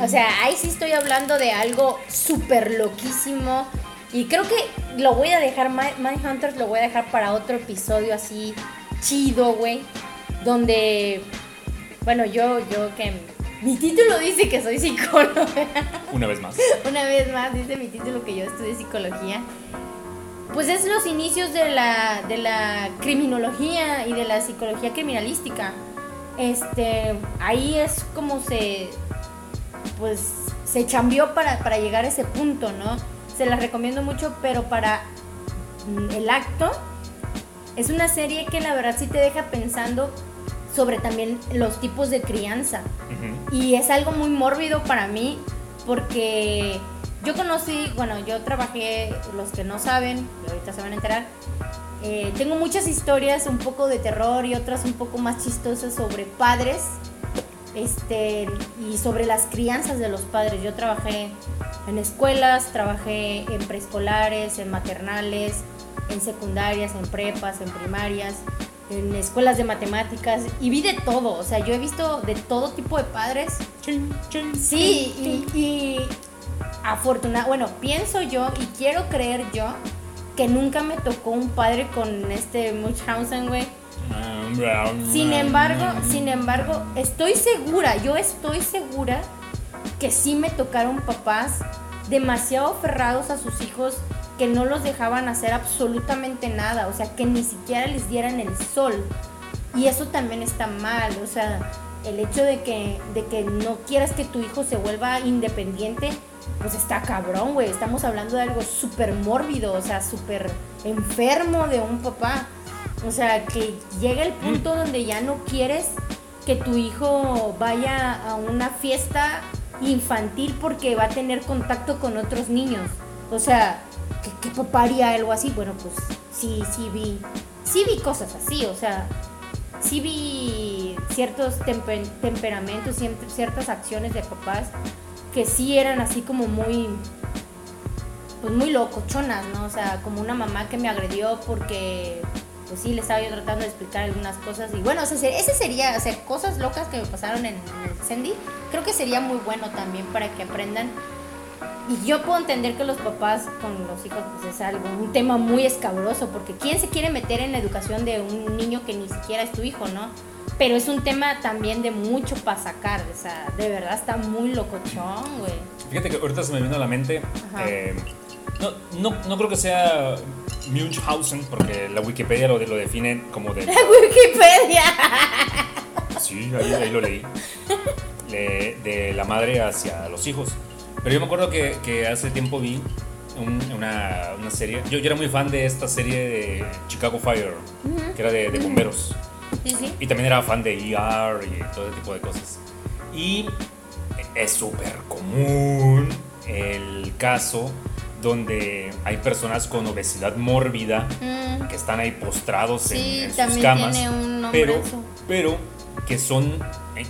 S2: o sea, ahí sí estoy hablando de algo súper loquísimo. Y creo que lo voy a dejar, My, Hunters lo voy a dejar para otro episodio así chido, güey. Donde, bueno, yo, yo que mi título dice que soy psicóloga. [LAUGHS]
S1: Una vez más.
S2: Una vez más, dice mi título que yo estudié psicología. Pues es los inicios de la, de la criminología y de la psicología criminalística. Este, ahí es como se, pues, se chambeó para, para llegar a ese punto, ¿no? Se las recomiendo mucho, pero para mm, el acto, es una serie que la verdad sí te deja pensando sobre también los tipos de crianza. Y es algo muy mórbido para mí porque yo conocí, bueno, yo trabajé, los que no saben, ahorita se van a enterar, eh, tengo muchas historias un poco de terror y otras un poco más chistosas sobre padres este, y sobre las crianzas de los padres. Yo trabajé en escuelas, trabajé en preescolares, en maternales, en secundarias, en prepas, en primarias, en escuelas de matemáticas y vi de todo. O sea, yo he visto de todo tipo de padres. Sí, y, y afortunada, bueno, pienso yo y quiero creer yo que nunca me tocó un padre con este Munchausen, güey. Sin embargo, sin embargo, estoy segura, yo estoy segura que sí me tocaron papás demasiado aferrados a sus hijos que no los dejaban hacer absolutamente nada, o sea, que ni siquiera les dieran el sol. Y eso también está mal, o sea, el hecho de que, de que no quieras que tu hijo se vuelva independiente, pues está cabrón, güey. Estamos hablando de algo súper mórbido, o sea, súper enfermo de un papá. O sea, que llega el punto donde ya no quieres que tu hijo vaya a una fiesta infantil porque va a tener contacto con otros niños. O sea, ¿qué, papá haría algo así? Bueno, pues sí, sí vi, sí vi cosas así, o sea, sí vi ciertos temperamentos, ciertas acciones de papás que sí eran así como muy, pues muy locochonas, ¿no? O sea, como una mamá que me agredió porque, pues sí, le estaba yo tratando de explicar algunas cosas. Y bueno, o sea, ese sería, o sea, cosas locas que me pasaron en, el Sandy, creo que sería muy bueno también para que aprendan. Y yo puedo entender que los papás con los hijos pues es algo, un tema muy escabroso, porque ¿quién se quiere meter en la educación de un niño que ni siquiera es tu hijo, no? Pero es un tema también de mucho para sacar, o sea, de verdad está muy locochón, güey.
S1: Fíjate que ahorita se me vino a la mente, eh, no, no, no, creo que sea Munchausen, porque la Wikipedia lo, lo define como de... [LAUGHS]
S2: ¡La Wikipedia!
S1: Sí, ahí, lo leí. [LAUGHS] de la madre hacia los hijos. Pero yo me acuerdo que, que hace tiempo vi una, una, serie. Yo, yo, era muy fan de esta serie de Chicago Fire, que era de, de bomberos. Y también era fan de ER y todo ese tipo de cosas. Y es súper común el caso donde hay personas con obesidad mórbida mm. que están ahí postrados en, sus camas, pero, pero que son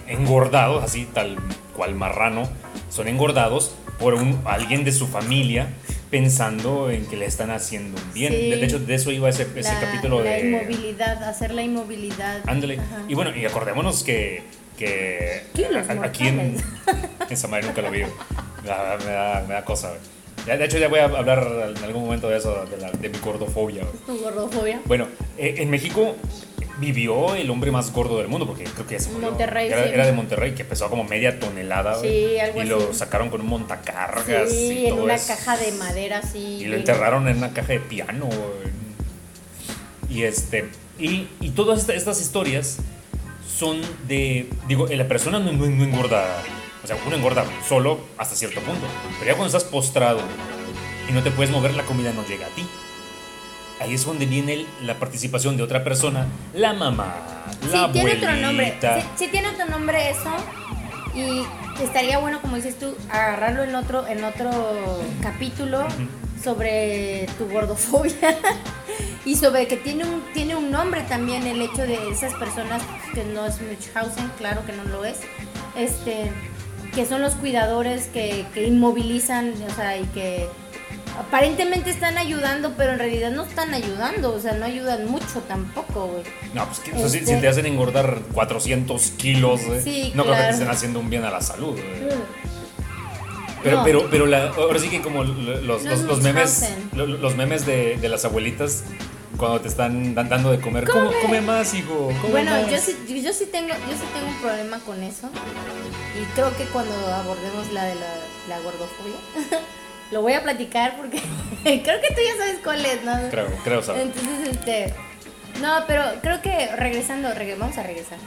S1: engordados, así tal cual marrano, son engordados por un, alguien de su familia pensando en que le están haciendo un bien. De hecho, de eso iba ese, ese capítulo
S2: la
S1: de...
S2: La inmovilidad, hacer la inmovilidad.
S1: Ándale. Y bueno, y acordémonos que, que aquí en... [LAUGHS] Esa madre nunca lo vi. Me da, me da, cosa. De hecho, ya voy a hablar en algún momento de eso, de, la, de mi gordofobia.
S2: ¿Tu gordofobia?
S1: Bueno, eh, en México vivió el hombre más gordo del mundo, porque creo que es
S2: Monterrey,
S1: era, era, de Monterrey, que pesaba como media tonelada.
S2: Sí, algo
S1: y lo sacaron con un montacargas.
S2: Sí, en una caja de madera, sí.
S1: Y lo enterraron en una caja de piano. Y este. Y, y todas estas historias son de. Digo, la persona no, no, no engorda. O sea, uno engorda solo hasta cierto punto. Pero ya cuando estás postrado y no te puedes mover, la comida no llega a ti ahí es donde viene la participación de otra persona, la mamá, la sí, tiene otro
S2: nombre. Sí, tiene otro nombre eso. Y estaría bueno, como dices tú, agarrarlo en otro, en otro capítulo sobre tu gordofobia. [LAUGHS] y sobre que tiene un, tiene un nombre también el hecho de esas personas que no es Munchausen, claro que no lo es. Este que son los cuidadores que, que inmovilizan, o sea, y que aparentemente están ayudando, pero en realidad no están ayudando, o sea, no ayudan mucho tampoco, güey.
S1: No, pues que, si, te hacen engordar 400 kilos, no creo que te estén haciendo un bien a la salud. Pero, pero, pero la, ahora sí que como los, los, memes, los, memes de, de, las abuelitas cuando te están dando de comer, come, come más, hijo.
S2: bueno, Yo, sí, yo, sí tengo, yo sí tengo un problema con eso. Y creo que cuando abordemos la de la, la gordofobia, [LAUGHS] Lo voy a platicar porque [LAUGHS] creo que tú ya sabes cuál es, ¿no?
S1: Creo, creo saber.
S2: Entonces, este. No, pero creo que regresando, vamos a regresar.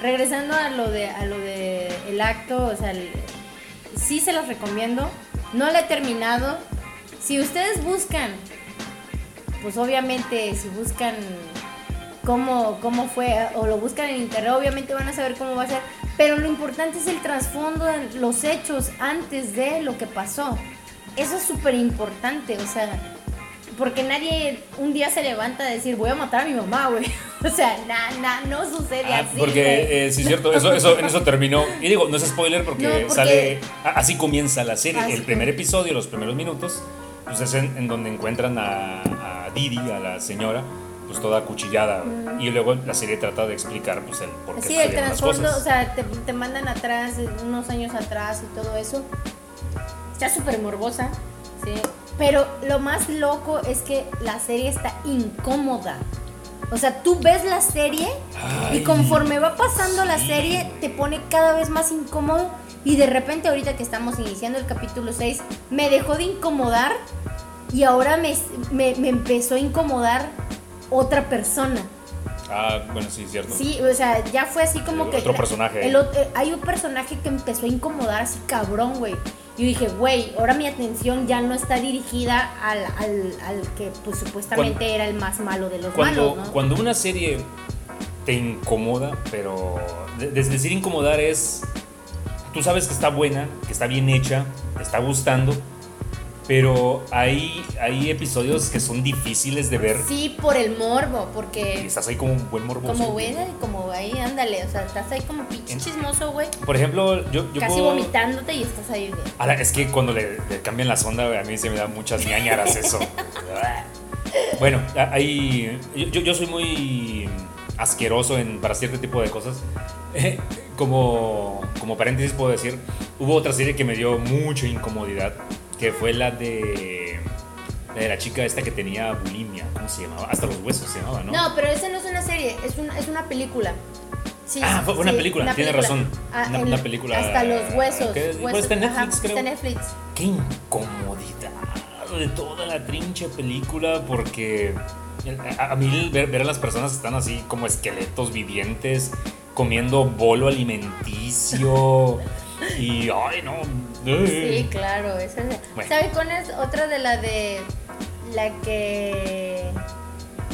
S2: Regresando a lo de a lo de el acto, o sea, sí se los recomiendo. No lo he terminado. Si ustedes buscan, pues obviamente si buscan cómo, cómo fue o lo buscan en internet, obviamente van a saber cómo va a ser. Pero lo importante es el trasfondo, los hechos antes de lo que pasó. Eso es súper importante, o sea, porque nadie un día se levanta a decir, voy a matar a mi mamá, güey. [LAUGHS] O sea, no sucede ah, así.
S1: Porque, eh, sí, es cierto, eso, eso, en eso terminó. Y digo, no es spoiler porque, sale, así comienza la serie. el primer episodio, los primeros minutos, pues es en, donde encuentran a, a, Didi, a la señora, pues toda acuchillada. Y luego la serie trata de explicar, pues, el por qué
S2: Sí, el trasfondo, o sea, te, te mandan atrás, unos años atrás y todo eso está súper morbosa, ¿sí? Pero lo más loco es que la serie está incómoda. O sea, tú ves la serie y
S1: Ay,
S2: conforme va pasando la serie te pone cada vez más incómodo y de repente ahorita que estamos iniciando el capítulo 6 me dejó de incomodar y ahora me, me, me empezó a incomodar otra persona.
S1: Ah, bueno, sí, cierto.
S2: Sí, o sea, ya fue así como
S1: El
S2: que...
S1: otro personaje.
S2: el eh, hay un personaje que empezó a incomodar así cabrón, güey. Yo dije, güey, ahora mi atención ya no está dirigida al, al, al que pues supuestamente
S1: Cuando-
S2: era el más malo de los
S1: Cuando,
S2: malos, ¿no?
S1: cuando una serie te incomoda, pero de- de- decir incomodar es, tú sabes que está buena, que está bien hecha, te está gustando, pero hay, hay episodios que son difíciles de ver
S2: Sí, por el morbo,
S1: y
S2: porque
S1: estás ahí como un buen morboso.
S2: como güey, como ahí, ándale, o sea, estás ahí como pinche chismoso, güey.
S1: Por ejemplo, yo, yo
S2: Casi
S1: puedo-
S2: vomitándote y estás ahí. güey.
S1: Ahora, es que cuando le, le cambian la sonda, güey, a mí se me da muchas ñañaras eso. [LAUGHS] bueno, hay, yo, yo- yo soy muy asqueroso en, para cierto tipo de cosas. [LAUGHS] como, como paréntesis puedo decir, hubo otra serie que me dio mucha incomodidad, que fue la de, la de la chica esta que tenía bulimia, ¿cómo se llamaba? Hasta los huesos se llamaba, ¿no?
S2: ¿no? pero esa no es una serie, es una, es una película. Sí,
S1: Ah, fue una
S2: sí,
S1: película,
S2: una
S1: tiene
S2: película.
S1: razón.
S2: Ah,
S1: Una-
S2: en-
S1: una película,
S2: Hasta los huesos.
S1: que
S2: huesos
S1: está en Netflix,
S2: ajá,
S1: creo.
S2: Está Netflix.
S1: qué incomodidad de toda la trinche película porque a, a mí ver, ver a las personas que están así como esqueletos vivientes comiendo bolo alimenticio [LAUGHS] y ay no
S2: Sí, claro. Esa es,
S1: Bueno.
S2: ¿Sabe cuál es otra de la de la que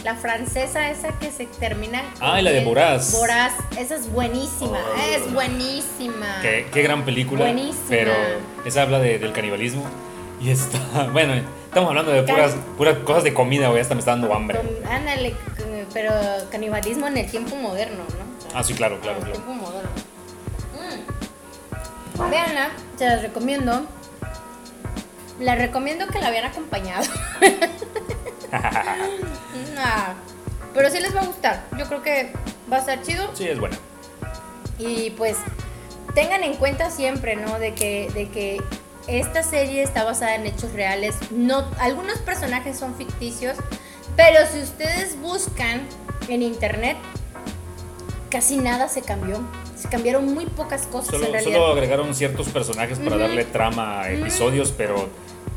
S2: la francesa esa que se termina?
S1: Ah, y la de Voraz.
S2: Voraz, esa es buenísima,
S1: Oh.
S2: es buenísima.
S1: qué, qué gran película
S2: Buenísima.
S1: pero esa habla de- del canibalismo y está [LAUGHS] bueno estamos hablando de
S2: Can-
S1: puras puras cosas de comida güey hasta me está dando hambre
S2: ándale, pero canibalismo en el tiempo moderno, ¿no? O sea,
S1: ah sí claro claro
S2: en el
S1: claro
S2: tiempo moderno. Mm. Véanla, se las recomiendo. Les recomiendo que la vean acompañado. [LAUGHS] Nah, pero sí les va a gustar. Yo creo que va a estar chido.
S1: sí es buena
S2: Y pues tengan en cuenta siempre, ¿no? De que, de que esta serie está basada en hechos reales. No, algunos personajes son ficticios, pero si ustedes buscan en internet, casi nada se cambió. Se cambiaron muy pocas cosas en
S1: Solo,
S2: realidad.
S1: solo agregaron ciertos personajes para
S2: Ujú.
S1: darle trama a episodios, pero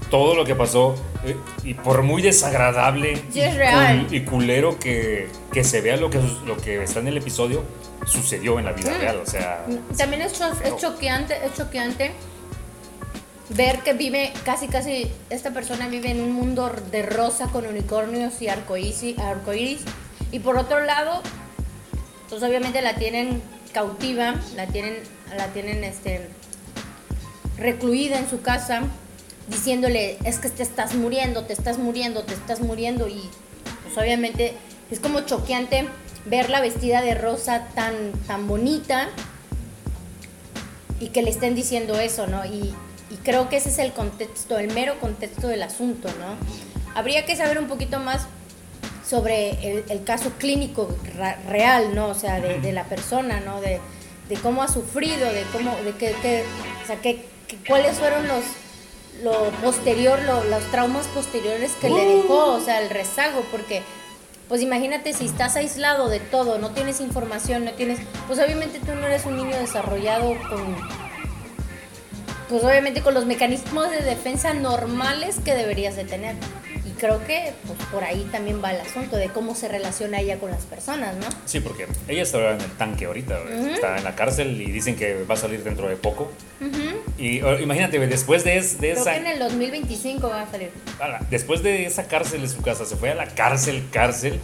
S1: todo lo que pasó, eh, y por muy desagradable y,
S2: real.
S1: cul- y culero que, que se vea lo que, lo que está en el episodio, sucedió en la vida
S2: Mm.
S1: real. O sea,
S2: También es, cho- es choqueante, es choqueante ver que vive, casi casi, esta persona vive en un mundo de rosa con unicornios y arcoíris, arcoíris. Y por otro lado, pues obviamente la tienen cautiva, la tienen, la tienen este, recluida en su casa, diciéndole, es que te estás muriendo, te estás muriendo, te estás muriendo. Y pues obviamente es como choqueante verla vestida de rosa tan, tan bonita y que le estén diciendo eso, ¿no? Y, y creo que ese es el contexto, el mero contexto del asunto, ¿no? Habría que saber un poquito más sobre el, el caso clínico real, ¿no? O sea, de, de la persona, ¿no? De, de cómo ha sufrido, de cómo, de qué, qué- o sea, qué- qué- cuáles fueron los, lo posterior, lo- los traumas posteriores que le dejó, o sea, el rezago, porque, pues imagínate si estás aislado de todo, no tienes información, no tienes, pues obviamente tú no eres un niño desarrollado con, pues obviamente con los mecanismos de defensa normales que deberías de tener. Creo que pues por ahí también va el asunto de cómo se relaciona ella con las personas, ¿no?
S1: sí, porque ella está en el tanque ahorita, güey. está en la cárcel y dicen que va a salir dentro de poco. Y imagínate, después de, es- de
S2: Creo
S1: esa...
S2: que en el 2025 va a salir.
S1: Después de esa cárcel en su casa, se fue a la cárcel, cárcel.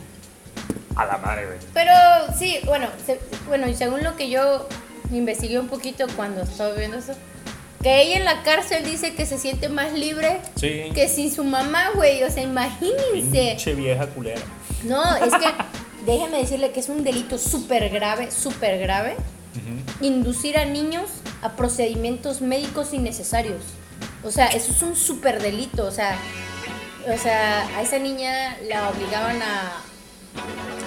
S1: A la madre, güey.
S2: Pero sí, bueno, se- bueno, según lo que yo investigué un poquito cuando estaba viendo eso, que ella en la cárcel dice que se siente más libre
S1: Sí.
S2: que sin su mamá, güey. O sea, imagínense.
S1: Pinche vieja culera.
S2: No, es que [LAUGHS] déjeme decirle que es un delito súper grave, súper grave, inducir a niños a procedimientos médicos innecesarios. O sea, eso es un súper delito. O sea, o sea, a esa niña la obligaban a,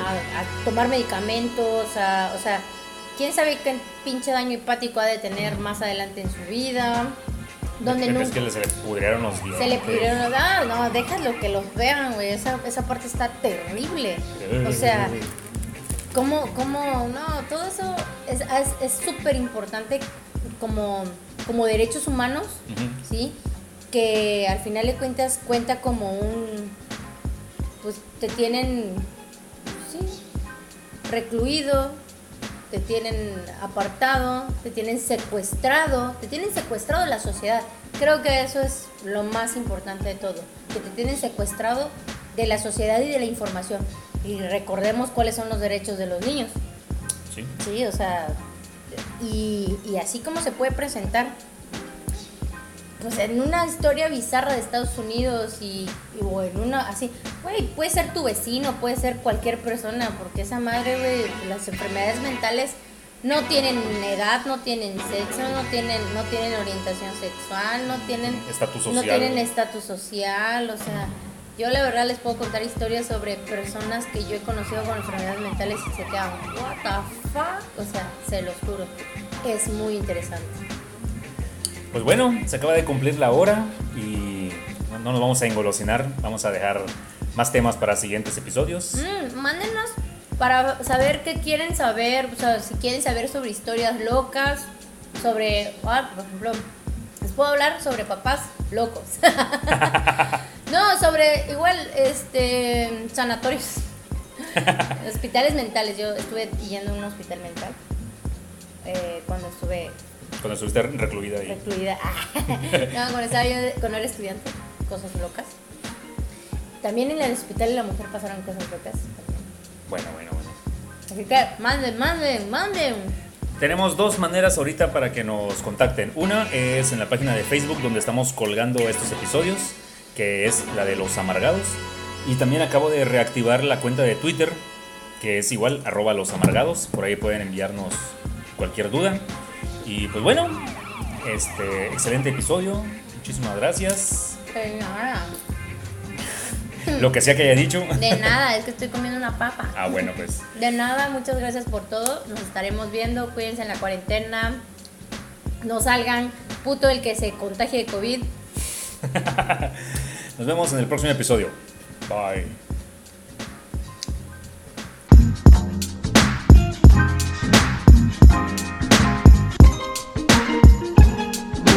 S2: a, a tomar medicamentos, a- o sea, quién sabe qué pinche daño hepático ha de tener más adelante en su vida. Donde
S1: es
S2: nunca-
S1: que se le pudrieron los dientes.
S2: Se le pudieron dar, no, déjalo que los vean, güey. Esa, esa parte está terrible. O sea, ¿cómo, cómo, no? Todo eso es es súper importante como, como derechos humanos. ¿sí? Que al final de cuentas cuenta como un. Pues te tienen. Sí. Recluido, te tienen apartado, te tienen secuestrado, te tienen secuestrado de la sociedad. Creo que eso es lo más importante de todo, que te tienen secuestrado de la sociedad y de la información. Y recordemos cuáles son los derechos de los niños.
S1: Sí.
S2: Sí, o sea, y, y así como se puede presentar, pues en una historia bizarra de Estados Unidos y, y- o en una así, güey, puede ser tu vecino, puede ser cualquier persona, porque esa madre, güey, las enfermedades mentales no tienen edad, no tienen sexo, no tienen, no tienen orientación sexual, no tienen
S1: Estatus
S2: no
S1: social.
S2: tienen estatus social, o sea, yo la verdad les puedo contar historias sobre personas que yo he conocido con enfermedades mentales y se quedan, what the fuck, o sea, se los juro, es muy interesante.
S1: Pues bueno, se acaba de cumplir la hora y no, no nos vamos a engolosinar. Vamos a dejar más temas para siguientes episodios.
S2: Mm, mándenos para saber qué quieren saber, o sea, si quieren saber sobre historias locas, sobre, ah, por ejemplo, les puedo hablar sobre papás locos. [LAUGHS] no, sobre igual, este, sanatorios, [LAUGHS] hospitales mentales. Yo estuve yendo a un hospital mental eh, cuando estuve
S1: Cuando estuviste recluida ahí.
S2: recluida. [LAUGHS] no, cuando estaba yo, cuando era estudiante, cosas locas. También en el hospital de la mujer pasaron cosas locas.
S1: Bueno, bueno, bueno.
S2: Así que manden, manden, manden.
S1: Tenemos dos maneras ahorita para que nos contacten. Una es en la página de Facebook donde estamos colgando estos episodios, que es la de los amargados. Y también acabo de reactivar la cuenta de Twitter, que es igual, arroba los amargados. Por ahí pueden enviarnos cualquier duda. Y pues bueno, este excelente episodio. Muchísimas gracias.
S2: De nada.
S1: Lo que sea que haya dicho.
S2: De nada, es que estoy comiendo una papa.
S1: Ah, bueno, pues.
S2: De nada, muchas gracias por todo. Nos estaremos viendo. Cuídense en la cuarentena. No salgan. Puto el que se contagie de COVID. [LAUGHS]
S1: Nos vemos en el próximo episodio. Bye.